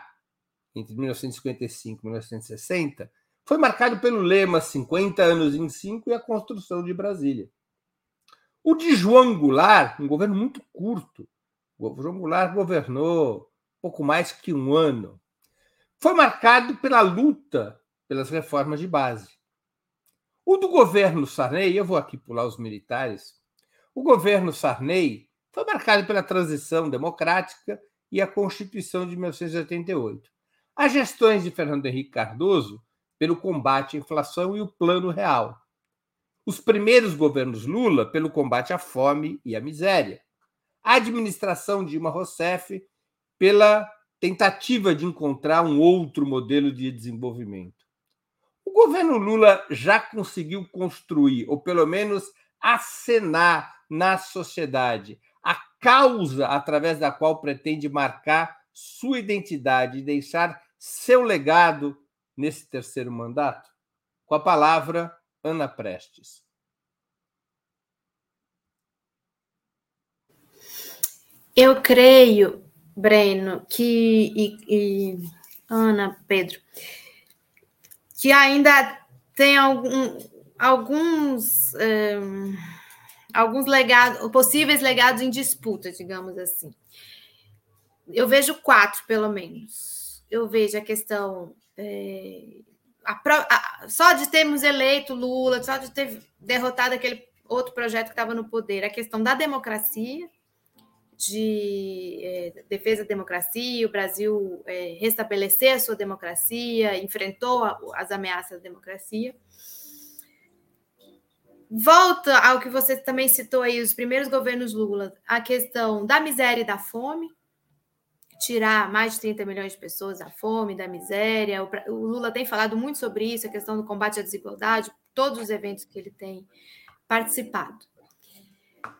[SPEAKER 1] entre 1955 e 1960, foi marcado pelo lema 50 anos em 5 e a construção de Brasília. O de João Goulart, um governo muito curto, o João Goulart governou pouco mais que um ano, foi marcado pela luta pelas reformas de base. O do governo Sarney, eu vou aqui pular os militares, o governo Sarney foi marcado pela transição democrática e a Constituição de 1988. As gestões de Fernando Henrique Cardoso pelo combate à inflação e o Plano Real. Os primeiros governos Lula pelo combate à fome e à miséria. A administração Dilma Rousseff pela tentativa de encontrar um outro modelo de desenvolvimento. O governo Lula já conseguiu construir, ou pelo menos acenar na sociedade, a causa através da qual pretende marcar sua identidade e deixar seu legado nesse terceiro mandato? Com a palavra, Ana Prestes.
[SPEAKER 2] Eu creio, Breno, que e, e Ana, Pedro, que ainda tem algum, alguns um, alguns legados, possíveis legados em disputa, digamos assim. Eu vejo quatro, pelo menos. Eu vejo a questão é, a, a, só de termos eleito Lula, só de ter derrotado aquele outro projeto que estava no poder, a questão da democracia, de é, defesa da democracia, o Brasil é, a sua democracia, enfrentou a, as ameaças da democracia. Volta ao que você também citou aí, os primeiros governos Lula, a questão da miséria e da fome, tirar mais de 30 milhões de pessoas da fome, da miséria. O, Lula tem falado muito sobre isso, a questão do combate à desigualdade, todos os eventos que ele tem participado.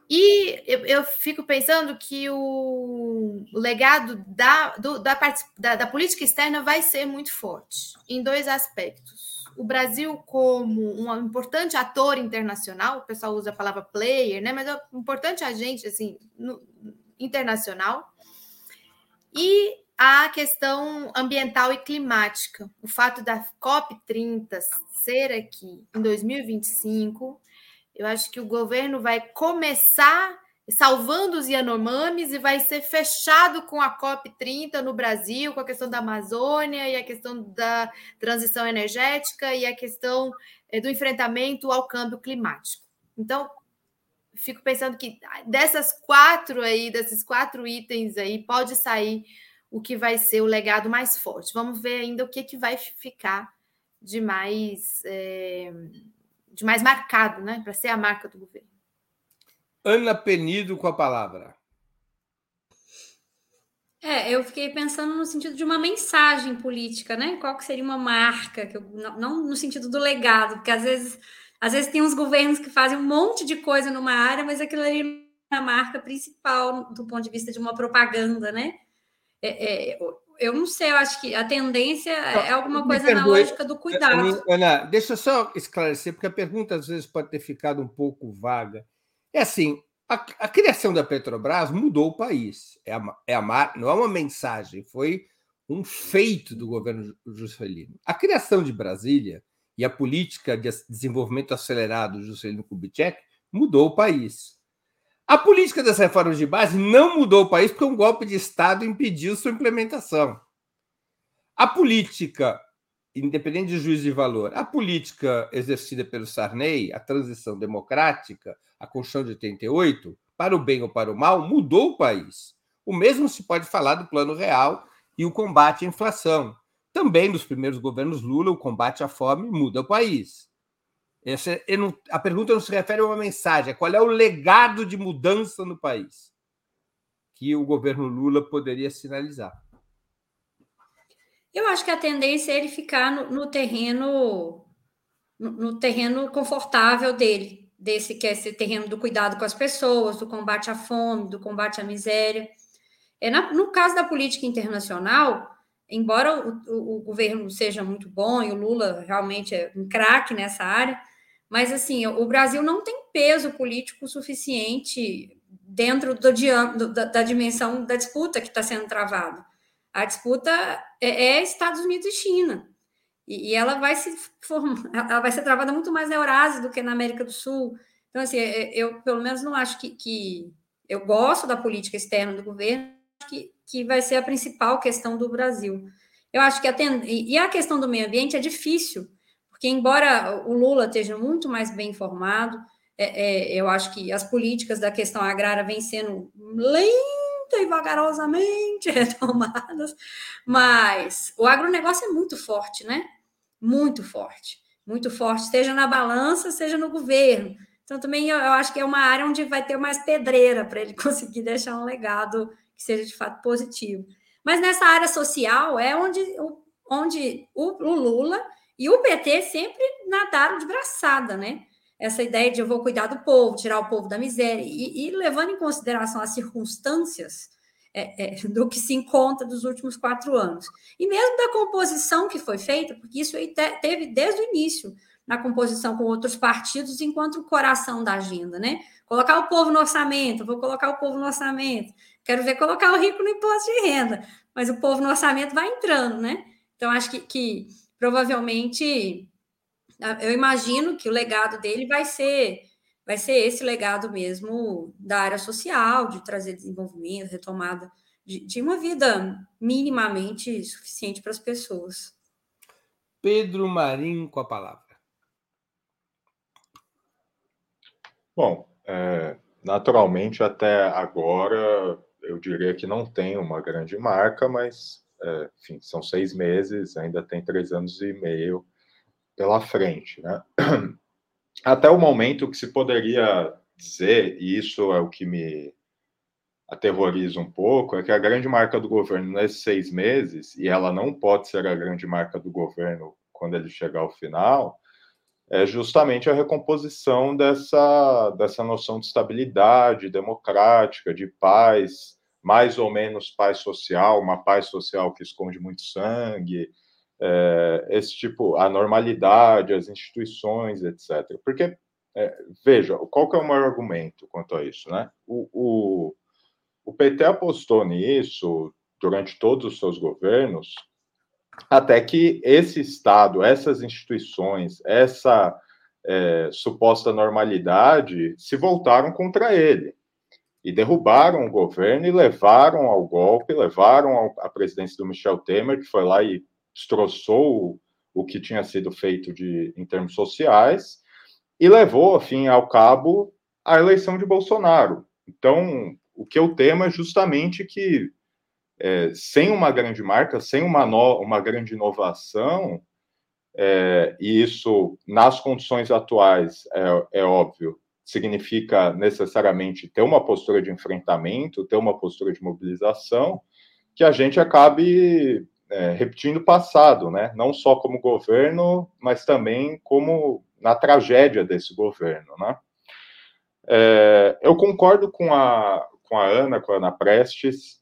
[SPEAKER 2] E eu, eu fico pensando que o, legado da, do, da, da, da política externa vai ser muito forte, em dois aspectos. O Brasil, como um importante ator internacional, o pessoal usa a palavra player, né? mas é um importante agente assim, no, internacional, e a questão ambiental e climática. O fato da COP30 ser aqui em 2025, eu acho que o governo vai começar salvando os Yanomamis e vai ser fechado com a COP30 no Brasil, com a questão da Amazônia e a questão da transição energética e a questão eh, do enfrentamento ao câmbio climático. Então, fico pensando que dessas quatro aí, desses quatro itens aí, pode sair o que vai ser o legado mais forte. Vamos ver ainda o que, que vai ficar de mais, é, de mais marcado, né? Para ser a marca do governo.
[SPEAKER 1] Ana Penido com a palavra.
[SPEAKER 3] É, eu fiquei pensando no sentido de uma mensagem política, né? Qual que seria uma marca, que eu, não, no sentido do legado, porque às vezes às vezes tem uns governos que fazem um monte de coisa numa área, mas aquilo ali é a marca principal do ponto de vista de uma propaganda, né? É, é, eu não sei, eu acho que a tendência é alguma coisa na lógica do cuidado.
[SPEAKER 1] Ana, deixa eu só esclarecer, porque a pergunta às vezes pode ter ficado um pouco vaga. É assim, a, a criação da Petrobras mudou o país. É a, é a, não é uma mensagem, foi um feito do governo Juscelino. A criação de Brasília e a política de desenvolvimento acelerado do Juscelino Kubitschek mudou o país. A política das reformas de base não mudou o país porque um golpe de Estado impediu sua implementação. A política, independente de juízo de valor, a política exercida pelo Sarney, a transição democrática, a Constituição de 88, para o bem ou para o mal, mudou o país. O mesmo se pode falar do Plano Real e o combate à inflação. Também nos primeiros governos Lula, o combate à fome muda o país. Essa, não, a pergunta não se refere a uma mensagem, é qual é o legado de mudança no país que o governo Lula poderia sinalizar.
[SPEAKER 3] Eu acho que a tendência é ele ficar no, no terreno no, no, terreno confortável dele, desse que é esse terreno do cuidado com as pessoas, do combate à fome, do combate à miséria. É na, no caso da política internacional, embora o, o, o, governo seja muito bom e o Lula realmente é um craque nessa área, mas assim, o Brasil não tem peso político suficiente dentro do, da, da, dimensão da disputa que está sendo travada. A disputa é, é Estados Unidos e China. E, e, ela vai se formar, ela vai ser travada muito mais na Eurásia do que na América do Sul. Então, assim, é, eu pelo menos não acho que, que eu gosto da política externa do governo, que, que vai ser a principal questão do Brasil. Eu acho que a e a questão do meio ambiente é difícil, porque embora o Lula esteja muito mais bem informado, é, é, eu acho que as políticas da questão agrária vêm sendo lenta e vagarosamente retomadas, mas o agronegócio é muito forte, né? Muito forte, muito forte, seja na balança, seja no governo. Então, também eu, eu acho que é uma área onde vai ter mais pedreira para ele conseguir deixar um legado que seja de fato positivo. Mas nessa área social é onde, onde o, o Lula e o PT sempre nadaram de braçada, né? Essa ideia de eu vou cuidar do povo, tirar o povo da miséria, e, e levando em consideração as circunstâncias é, é, do que se encontra dos últimos quatro anos. E mesmo da composição que foi feita, porque isso te, teve desde o início na composição com outros partidos, enquanto o coração da agenda, né? Colocar o povo no orçamento, vou colocar o povo no orçamento. Quero ver colocar o rico no imposto de renda, mas o povo no orçamento vai entrando, né? Então, acho que, que provavelmente eu imagino que o legado dele vai ser vai ser esse legado mesmo da área social, de trazer desenvolvimento, retomada de, de uma vida minimamente suficiente para as pessoas.
[SPEAKER 1] Pedro Marinho com a palavra.
[SPEAKER 4] Bom, é, naturalmente até agora eu diria que não tem uma grande marca, mas é, enfim, são seis meses, ainda tem três anos e meio pela frente, né? Até o momento que se poderia dizer, e isso é o que me aterroriza um pouco, é que a grande marca do governo nesses seis meses, e ela não pode ser a grande marca do governo quando ele chegar ao final, é justamente a recomposição dessa, dessa noção de estabilidade democrática, de paz, mais ou menos paz social, uma paz social que esconde muito sangue, é, esse tipo, a normalidade, as instituições, etc. Porque, é, veja, qual que é o maior argumento quanto a isso, né? O, o, o PT apostou nisso durante todos os seus governos, até que esse Estado, essas instituições, essa é, suposta normalidade se voltaram contra ele e derrubaram o governo e levaram ao golpe, levaram à presidência do Michel Temer, que foi lá e destroçou o, que tinha sido feito de, em termos sociais e levou, afim, ao cabo a eleição de Bolsonaro. Então, o que eu temo é justamente que, é, sem uma grande marca, sem uma, no, uma grande inovação, é, e isso, nas condições atuais, é, é óbvio, significa necessariamente ter uma postura de enfrentamento, ter uma postura de mobilização, que a gente acabe é, repetindo o passado, né? não só como governo, mas também como na tragédia desse governo. Né? É, eu concordo com a, com a Ana, com a Ana Prestes,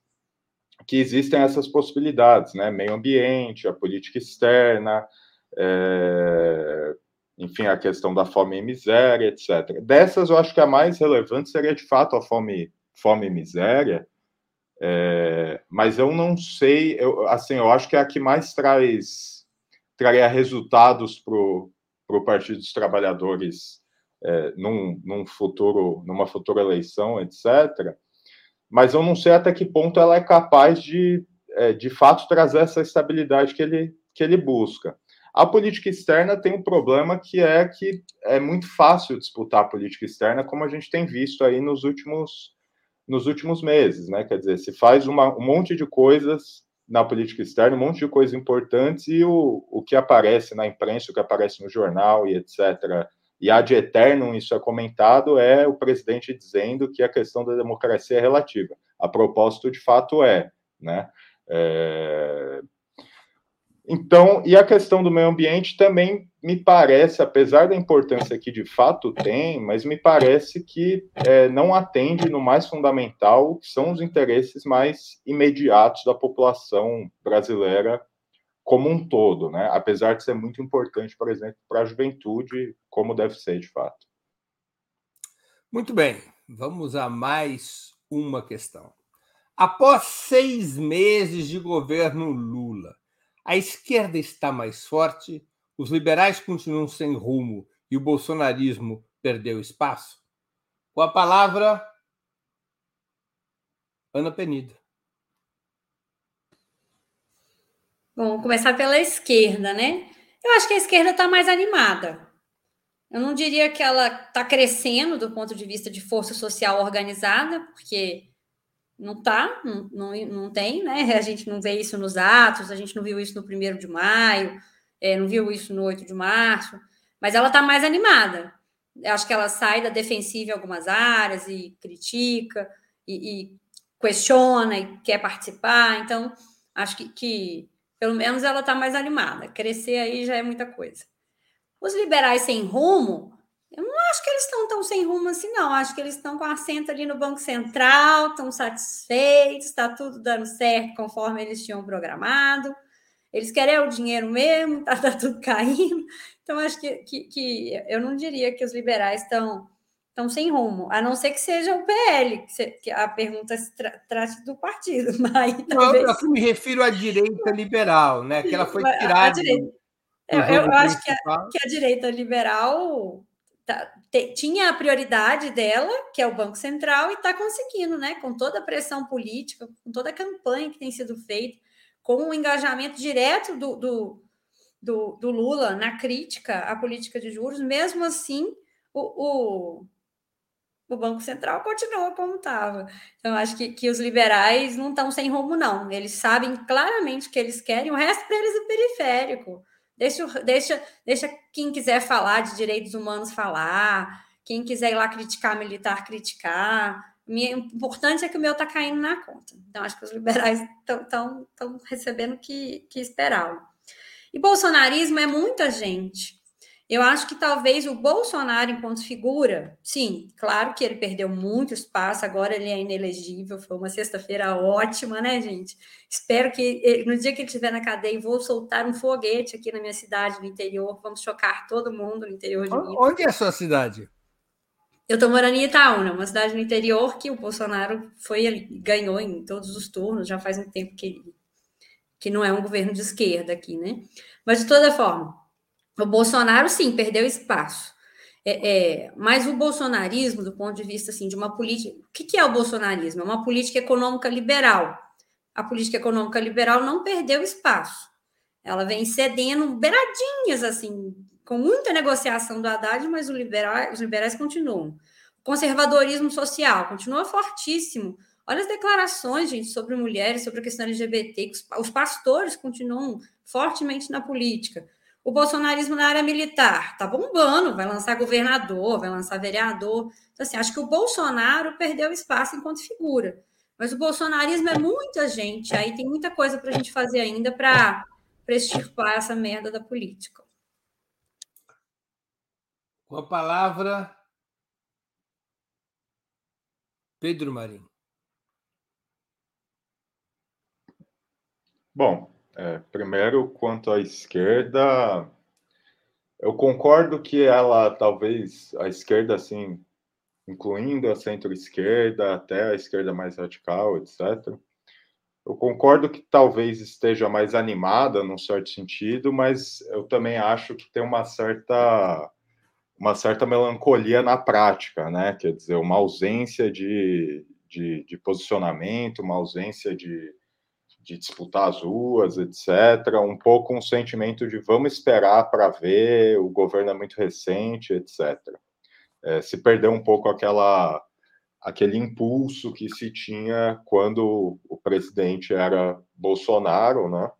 [SPEAKER 4] que existem essas possibilidades, né? meio ambiente, a política externa, é, enfim, a questão da fome e miséria, etc. Dessas, eu acho que a mais relevante seria, de fato, a fome, fome e miséria, é, mas eu não sei, eu, assim, eu acho que é a que mais traz traria resultados para o Partido dos Trabalhadores é, num, num futuro, numa futura eleição, etc. Mas eu não sei até que ponto ela é capaz de, é, de fato, trazer essa estabilidade que ele, que ele busca. A política externa tem um problema que é que é muito fácil disputar a política externa, como a gente tem visto aí nos últimos nos últimos meses, né? Quer dizer, se faz uma, um monte de coisas na política externa, um monte de coisas importantes e o, o que aparece na imprensa, o que aparece no jornal e etc. E há de eterno isso é comentado é o presidente dizendo que a questão da democracia é relativa. A propósito, de fato, é, né? É, então, e a questão do meio ambiente também me parece, apesar da importância que de fato tem, mas me parece que é, não atende no mais fundamental, que são os interesses mais imediatos da população brasileira como um todo, né? Apesar de ser muito importante, por exemplo, para a juventude, como deve ser de fato.
[SPEAKER 1] Muito bem, vamos a mais uma questão. Após seis meses de governo Lula, a esquerda está mais forte, os liberais continuam sem rumo e o bolsonarismo perdeu espaço? Com a palavra, Ana Penido.
[SPEAKER 3] Bom, começar pela esquerda, né? Eu acho que a esquerda está mais animada. Eu não diria que ela está crescendo do ponto de vista de força social organizada, porque não está, não, não, não tem, né? A gente não vê isso nos atos, a gente não viu isso no primeiro de maio, é, não viu isso no 8 de março, mas ela está mais animada. Eu acho que ela sai da defensiva em algumas áreas e critica e, e questiona e quer participar. Então, acho que, que pelo menos ela está mais animada. Crescer aí já é muita coisa. Os liberais sem rumo, eu não acho que eles estão tão sem rumo assim, não. Acho que eles estão com assento ali no Banco Central, estão satisfeitos, está tudo dando certo conforme eles tinham programado. Eles querem o dinheiro mesmo, está tá tudo caindo. Então, acho que, que, que, eu não diria que os liberais estão estão sem rumo, a não ser que seja o PL, que, a pergunta se tra trate do partido. Mas,
[SPEAKER 1] talvez... eu, eu me refiro à direita liberal, né? Que ela foi tirada.
[SPEAKER 3] Eu, eu acho que a, que a, direita liberal tá, te, tinha a prioridade dela, que é o Banco Central, e está conseguindo, né? Com toda a pressão política, com toda a campanha que tem sido feita, com o engajamento direto do, do, do, do Lula na crítica à política de juros, mesmo assim, o, o, o Banco Central continua como estava. Então, acho que, que os liberais não estão sem rumo, não. Eles sabem claramente o que eles querem, o resto deles é periférico. Deixa, deixa, deixa quem quiser falar de direitos humanos falar, quem quiser ir lá criticar militar, criticar. O importante é que o meu está caindo na conta. Então, acho que os liberais estão recebendo o que, que esperavam. E bolsonarismo é muita gente. Eu acho que talvez o Bolsonaro, enquanto figura, sim, claro que ele perdeu muito espaço, agora ele é inelegível. Foi uma sexta-feira ótima, né, gente? Espero que no dia que ele estiver na cadeia, vou soltar um foguete aqui na minha cidade, no interior. Vamos chocar todo mundo no interior de Minas.
[SPEAKER 1] Onde é a sua cidade?
[SPEAKER 3] Eu estou morando em Itaúna, uma cidade no interior que o Bolsonaro foi ganhou em todos os turnos, já faz um tempo que, que não é um governo de esquerda aqui, né? Mas, de toda forma, o Bolsonaro, sim, perdeu espaço. É, é, mas o bolsonarismo, do ponto de vista assim, de uma política. O que, que é o bolsonarismo? É uma política econômica liberal. A política econômica liberal não perdeu espaço. Ela vem cedendo beiradinhas, assim, com muita negociação do Haddad, mas liberal, os liberais continuam. O conservadorismo social continua fortíssimo. Olha as declarações, gente, sobre mulheres, sobre a questão LGBT. Os pastores continuam fortemente na política. O bolsonarismo na área militar tá bombando, vai lançar governador, vai lançar vereador. Então, assim, acho que o Bolsonaro perdeu espaço enquanto figura. Mas o bolsonarismo é muita gente, aí tem muita coisa para a gente fazer ainda para extirpar essa merda da política.
[SPEAKER 1] Com a palavra, Pedro Marinho.
[SPEAKER 4] Bom, é, primeiro, quanto à esquerda, eu concordo que ela, talvez, a esquerda, assim, incluindo a centro-esquerda, até a esquerda mais radical, etc. Eu concordo que talvez esteja mais animada, num certo sentido, mas eu também acho que tem uma certa uma certa melancolia na prática, né? Quer dizer, uma ausência de, de, de posicionamento, uma ausência de, de disputar as ruas, etc. Um pouco um sentimento de vamos esperar para ver, o governo é muito recente, etc. É, se perdeu um pouco aquela aquele impulso que se tinha quando o presidente era Bolsonaro, né?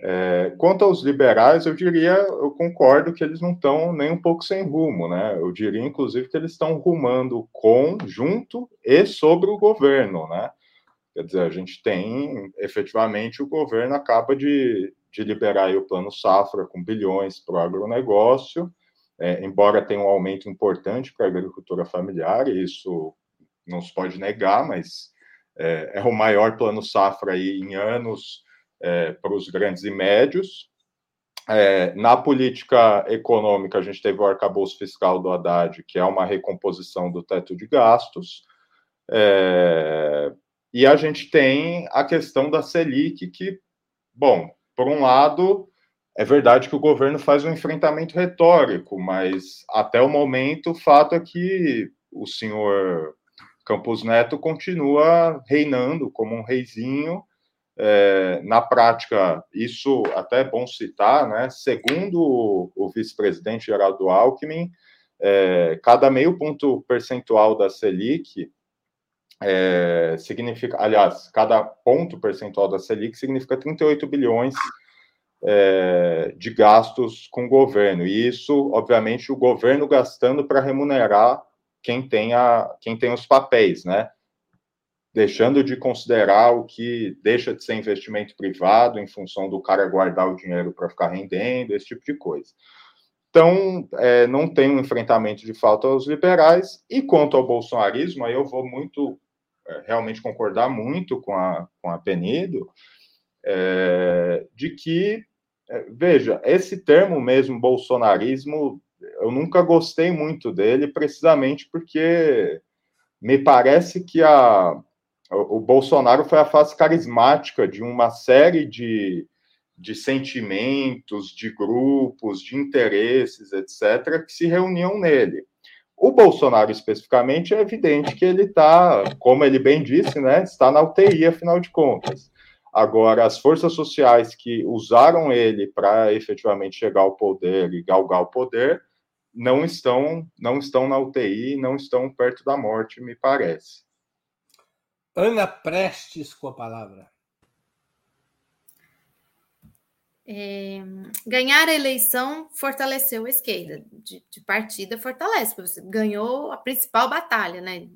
[SPEAKER 4] É, quanto aos liberais, eu diria, eu concordo que eles não estão nem um pouco sem rumo, né? Eu diria, inclusive, que eles estão rumando com, junto e sobre o governo, né? Quer dizer, a gente tem, efetivamente, o governo acaba de, de liberar o plano safra com bilhões para o agronegócio, é, embora tenha um aumento importante para a agricultura familiar, isso não se pode negar, mas é, é o maior plano safra aí em anos é, para os grandes e médios. É, na política econômica, a gente teve o arcabouço fiscal do Haddad, que é uma recomposição do teto de gastos. É, e a gente tem a questão da Selic, que, bom, por um lado, é verdade que o governo faz um enfrentamento retórico, mas até o momento o fato é que o senhor Campos Neto continua reinando como um reizinho. É, na prática, isso até é bom citar, né? Segundo o, o vice-presidente Geraldo Alckmin, é, cada meio ponto percentual da Selic é, significa, aliás, cada ponto percentual da Selic significa 38 bilhões é, de gastos com o governo. E isso, obviamente, o governo gastando para remunerar quem tem, a, quem tem os papéis, né? Deixando de considerar o que deixa de ser investimento privado em função do cara guardar o dinheiro para ficar rendendo, esse tipo de coisa. Então, é, não tem um enfrentamento de falta aos liberais. E quanto ao bolsonarismo, aí eu vou muito, realmente concordar muito com a, com a Penido, é, de que, é, veja, esse termo mesmo, bolsonarismo, eu nunca gostei muito dele, precisamente porque me parece que a, o Bolsonaro foi a face carismática de uma série de de sentimentos, de grupos, de interesses, etc., que se reuniam nele. O Bolsonaro, especificamente, é evidente que ele está, como ele bem disse, né, está na UTI, afinal de contas. Agora, as forças sociais que usaram ele para efetivamente chegar ao poder e galgar o poder, não estão, não estão na UTI, não estão perto da morte, me parece.
[SPEAKER 1] Ana Prestes com a palavra.
[SPEAKER 2] É, ganhar a eleição fortaleceu a esquerda, de, de, partida fortalece, porque você ganhou a principal batalha, né?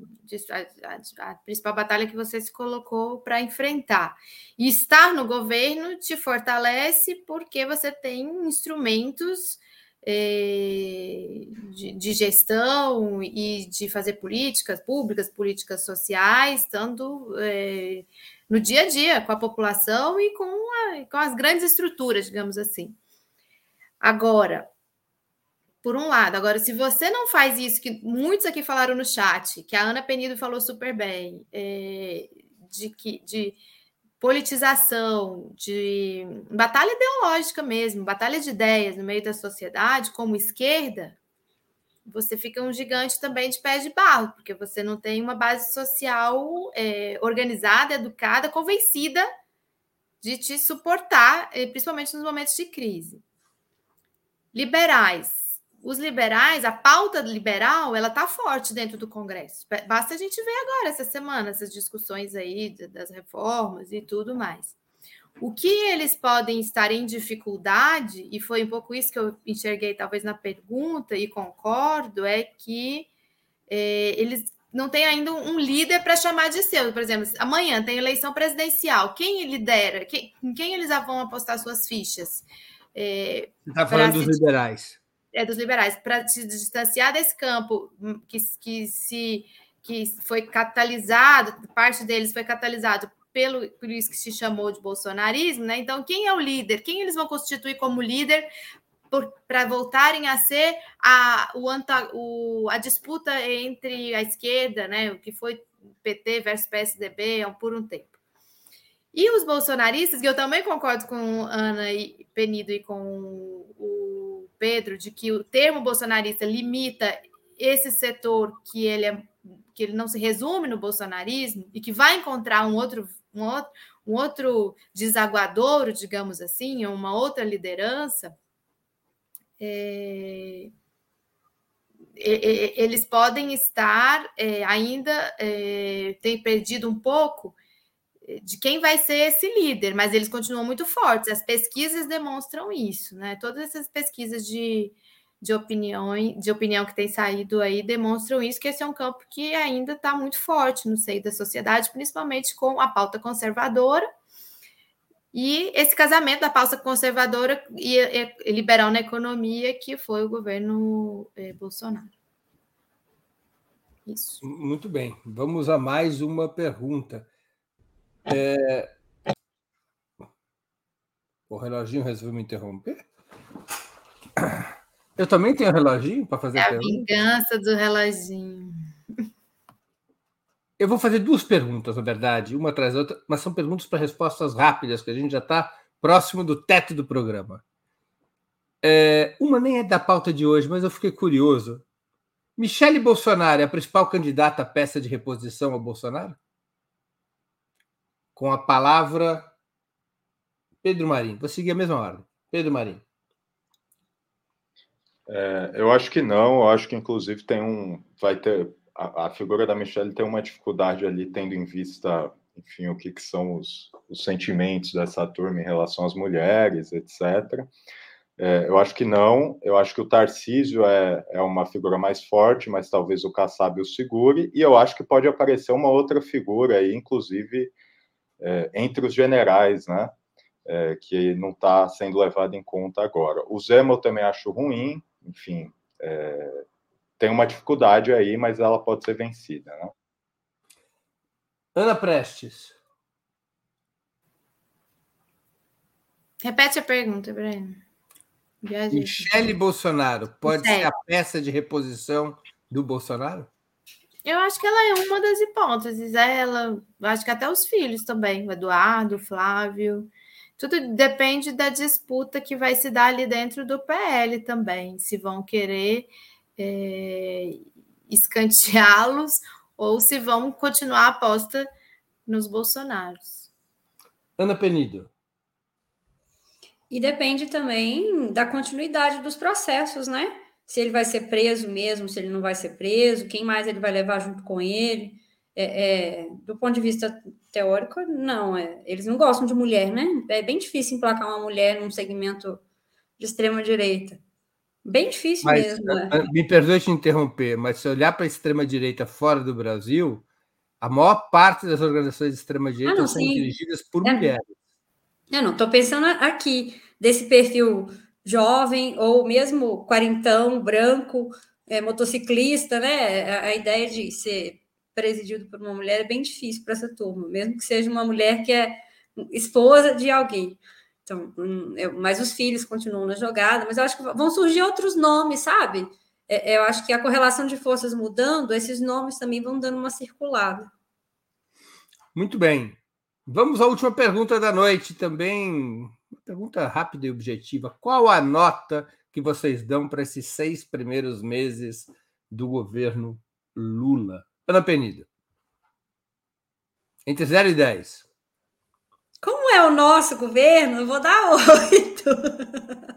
[SPEAKER 2] A, a, a principal batalha que você se colocou para enfrentar. E estar no governo te fortalece porque você tem instrumentos de, de, gestão e de fazer políticas públicas, políticas sociais, tanto é, no dia a dia com a população e com, a, com as grandes estruturas, digamos assim. Agora, por um lado, agora, se você não faz isso, que muitos aqui falaram no chat, que a Ana Penido falou super bem, é, de que de politização, de batalha ideológica mesmo, batalha de ideias no meio da sociedade, como esquerda, você fica um gigante também de pés de barro, porque você não tem uma base social é, organizada, educada, convencida de te suportar, é, principalmente nos momentos de crise. Liberais. Os liberais, a pauta liberal, ela está forte dentro do Congresso. Basta a gente ver agora essa semana essas discussões aí das reformas e tudo mais. O que eles podem estar em dificuldade, e foi um pouco isso que eu enxerguei talvez na pergunta, e concordo, é que é, eles não têm ainda um líder para chamar de seu. Por exemplo, amanhã tem eleição presidencial. Quem lidera? Quem, quem eles vão apostar suas fichas?
[SPEAKER 1] É, Você está falando dos liberais.
[SPEAKER 2] É, dos liberais. Para se distanciar desse campo que, que, se, que foi catalisado, parte deles foi catalisado pelo por isso que se chamou de bolsonarismo, né? Então, quem é o líder? Quem eles vão constituir como líder para voltarem a ser a, o, o, a disputa entre a esquerda, né? O que foi PT versus PSDB por um tempo. E os bolsonaristas, que eu também concordo com Ana e Penido e com Pedro, de que o termo bolsonarista limita esse setor que ele é que ele não se resume no bolsonarismo e que vai encontrar um outro um outro, um outro desaguadouro, digamos assim, uma outra liderança, é, eles podem estar é, ainda é, perdido um pouco de quem vai ser esse líder, mas eles continuam muito fortes. As pesquisas demonstram isso, né? Todas essas pesquisas de, de opinião, de opinião que tem saído aí demonstram isso, que esse é um campo que ainda está muito forte no seio da sociedade, principalmente com a pauta conservadora e esse casamento da pauta conservadora e, e liberal na economia, que foi o governo eh, Bolsonaro.
[SPEAKER 1] Isso. Muito bem. Vamos a mais uma pergunta. É... O reloginho resolveu me interromper? Eu também tenho reloginho para fazer
[SPEAKER 2] é a pergunta? vingança do reloginho.
[SPEAKER 1] Eu vou fazer duas perguntas, na verdade, uma atrás da outra, mas são perguntas para respostas rápidas, que a gente já está próximo do teto do programa. É, uma nem é da pauta de hoje, mas eu fiquei curioso. Michele Bolsonaro é a principal candidata à peça de reposição ao Bolsonaro? Com a palavra Pedro Marinho. Vou seguir a mesma ordem. Pedro Marinho.
[SPEAKER 4] É, eu acho que não. Eu acho que inclusive tem um, vai ter a, a, figura da Michelle tem uma dificuldade ali, tendo em vista, enfim, o que, que são os, os sentimentos dessa turma em relação às mulheres, etc. É, eu acho que não. Eu acho que o Tarcísio é, é uma figura mais forte, mas talvez o Kassab o segure. E eu acho que pode aparecer uma outra figura aí, inclusive é, entre os generais, né? É, que não está sendo levado em conta agora. O Zema eu também acho ruim, enfim, é, tem uma dificuldade aí, mas ela pode ser vencida. Né?
[SPEAKER 1] Ana Prestes.
[SPEAKER 2] Repete a pergunta, Breno.
[SPEAKER 1] Michele Bolsonaro pode ser a peça de reposição do Bolsonaro?
[SPEAKER 2] Eu acho que ela é uma das hipóteses. Ela, acho que até os filhos também, o Eduardo, o Flávio. Tudo depende da disputa que vai se dar ali dentro do PL também. Se vão querer é, escanteá-los ou se vão continuar a aposta nos Bolsonaros.
[SPEAKER 1] Ana Penido.
[SPEAKER 3] E depende também da continuidade dos processos, né? Se ele vai ser preso mesmo, se ele não vai ser preso, quem mais ele vai levar junto com ele. É, é, do ponto de vista teórico, não. É, eles não gostam de mulher, né? É bem difícil emplacar uma mulher num segmento de extrema direita. Bem difícil mas, mesmo. Né?
[SPEAKER 1] Me perdoe te interromper, mas se olhar para a extrema direita fora do Brasil, a maior parte das organizações de extrema direita ah, são sim. dirigidas por é, mulheres.
[SPEAKER 3] Eu não estou pensando aqui desse perfil jovem ou mesmo quarentão, branco, é, motociclista, né? A, a, ideia de ser presidido por uma mulher é bem difícil para essa turma, mesmo que seja uma mulher que é esposa de alguém. Então, hum, eu, mas os filhos continuam na jogada, mas eu acho que vão surgir outros nomes, sabe? É, eu acho que a correlação de forças mudando, esses nomes também vão dando uma circulada.
[SPEAKER 1] Muito bem. Vamos à última pergunta da noite também. Pergunta rápida e objetiva. Qual a nota que vocês dão para esses seis primeiros meses do governo Lula? Ana Penido. Entre 0 e 10.
[SPEAKER 3] Como é o nosso governo, eu vou dar oito.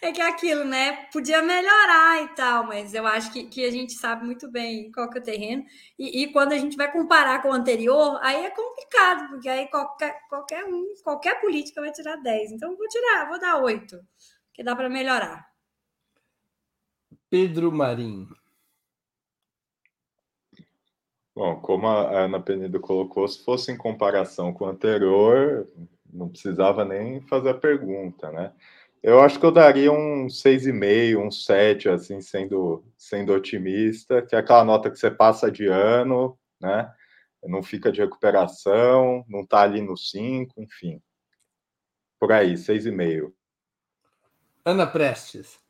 [SPEAKER 3] É que é aquilo, né? Podia melhorar e tal, mas eu acho que, que a gente sabe muito bem qual que é o terreno. E, e quando a gente vai comparar com o anterior, aí é complicado, porque aí qualquer, qualquer um, qualquer política vai tirar 10. Então vou tirar, vou dar 8, que dá para melhorar.
[SPEAKER 1] Pedro Marim.
[SPEAKER 4] Bom, como a Ana Penido colocou, se fosse em comparação com o anterior, não precisava nem fazer a pergunta, né? Eu acho que eu daria um 6,5, um 7, assim, sendo, sendo otimista, que é aquela nota que você passa de ano, né? Não fica de recuperação, não está ali no 5, enfim. Por aí, 6,5.
[SPEAKER 1] Ana Prestes.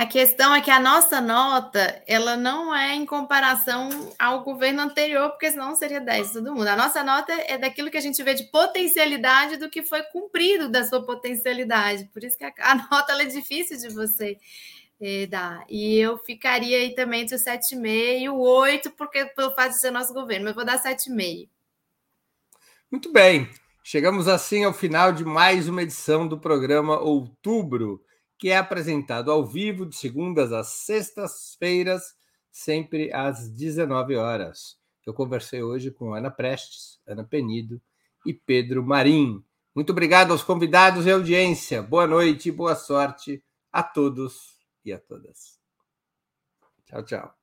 [SPEAKER 2] A questão é que a nossa nota, ela não é em comparação ao governo anterior, porque senão seria 10 todo mundo. A nossa nota é daquilo que a gente vê de potencialidade do que foi cumprido da sua potencialidade. Por isso que a, a nota é difícil de você eh, dar. E eu ficaria aí também entre o 7,5 e o 8, porque pelo fato de ser nosso governo, mas vou dar 7,5.
[SPEAKER 1] Muito bem. Chegamos assim ao final de mais uma edição do programa Outubro que é apresentado ao vivo de segundas às sextas-feiras, sempre às 19 horas. Eu conversei hoje com Ana Prestes, Ana Penido e Pedro Marim. Muito obrigado aos convidados e audiência. Boa noite e boa sorte a todos e a todas. Tchau, tchau.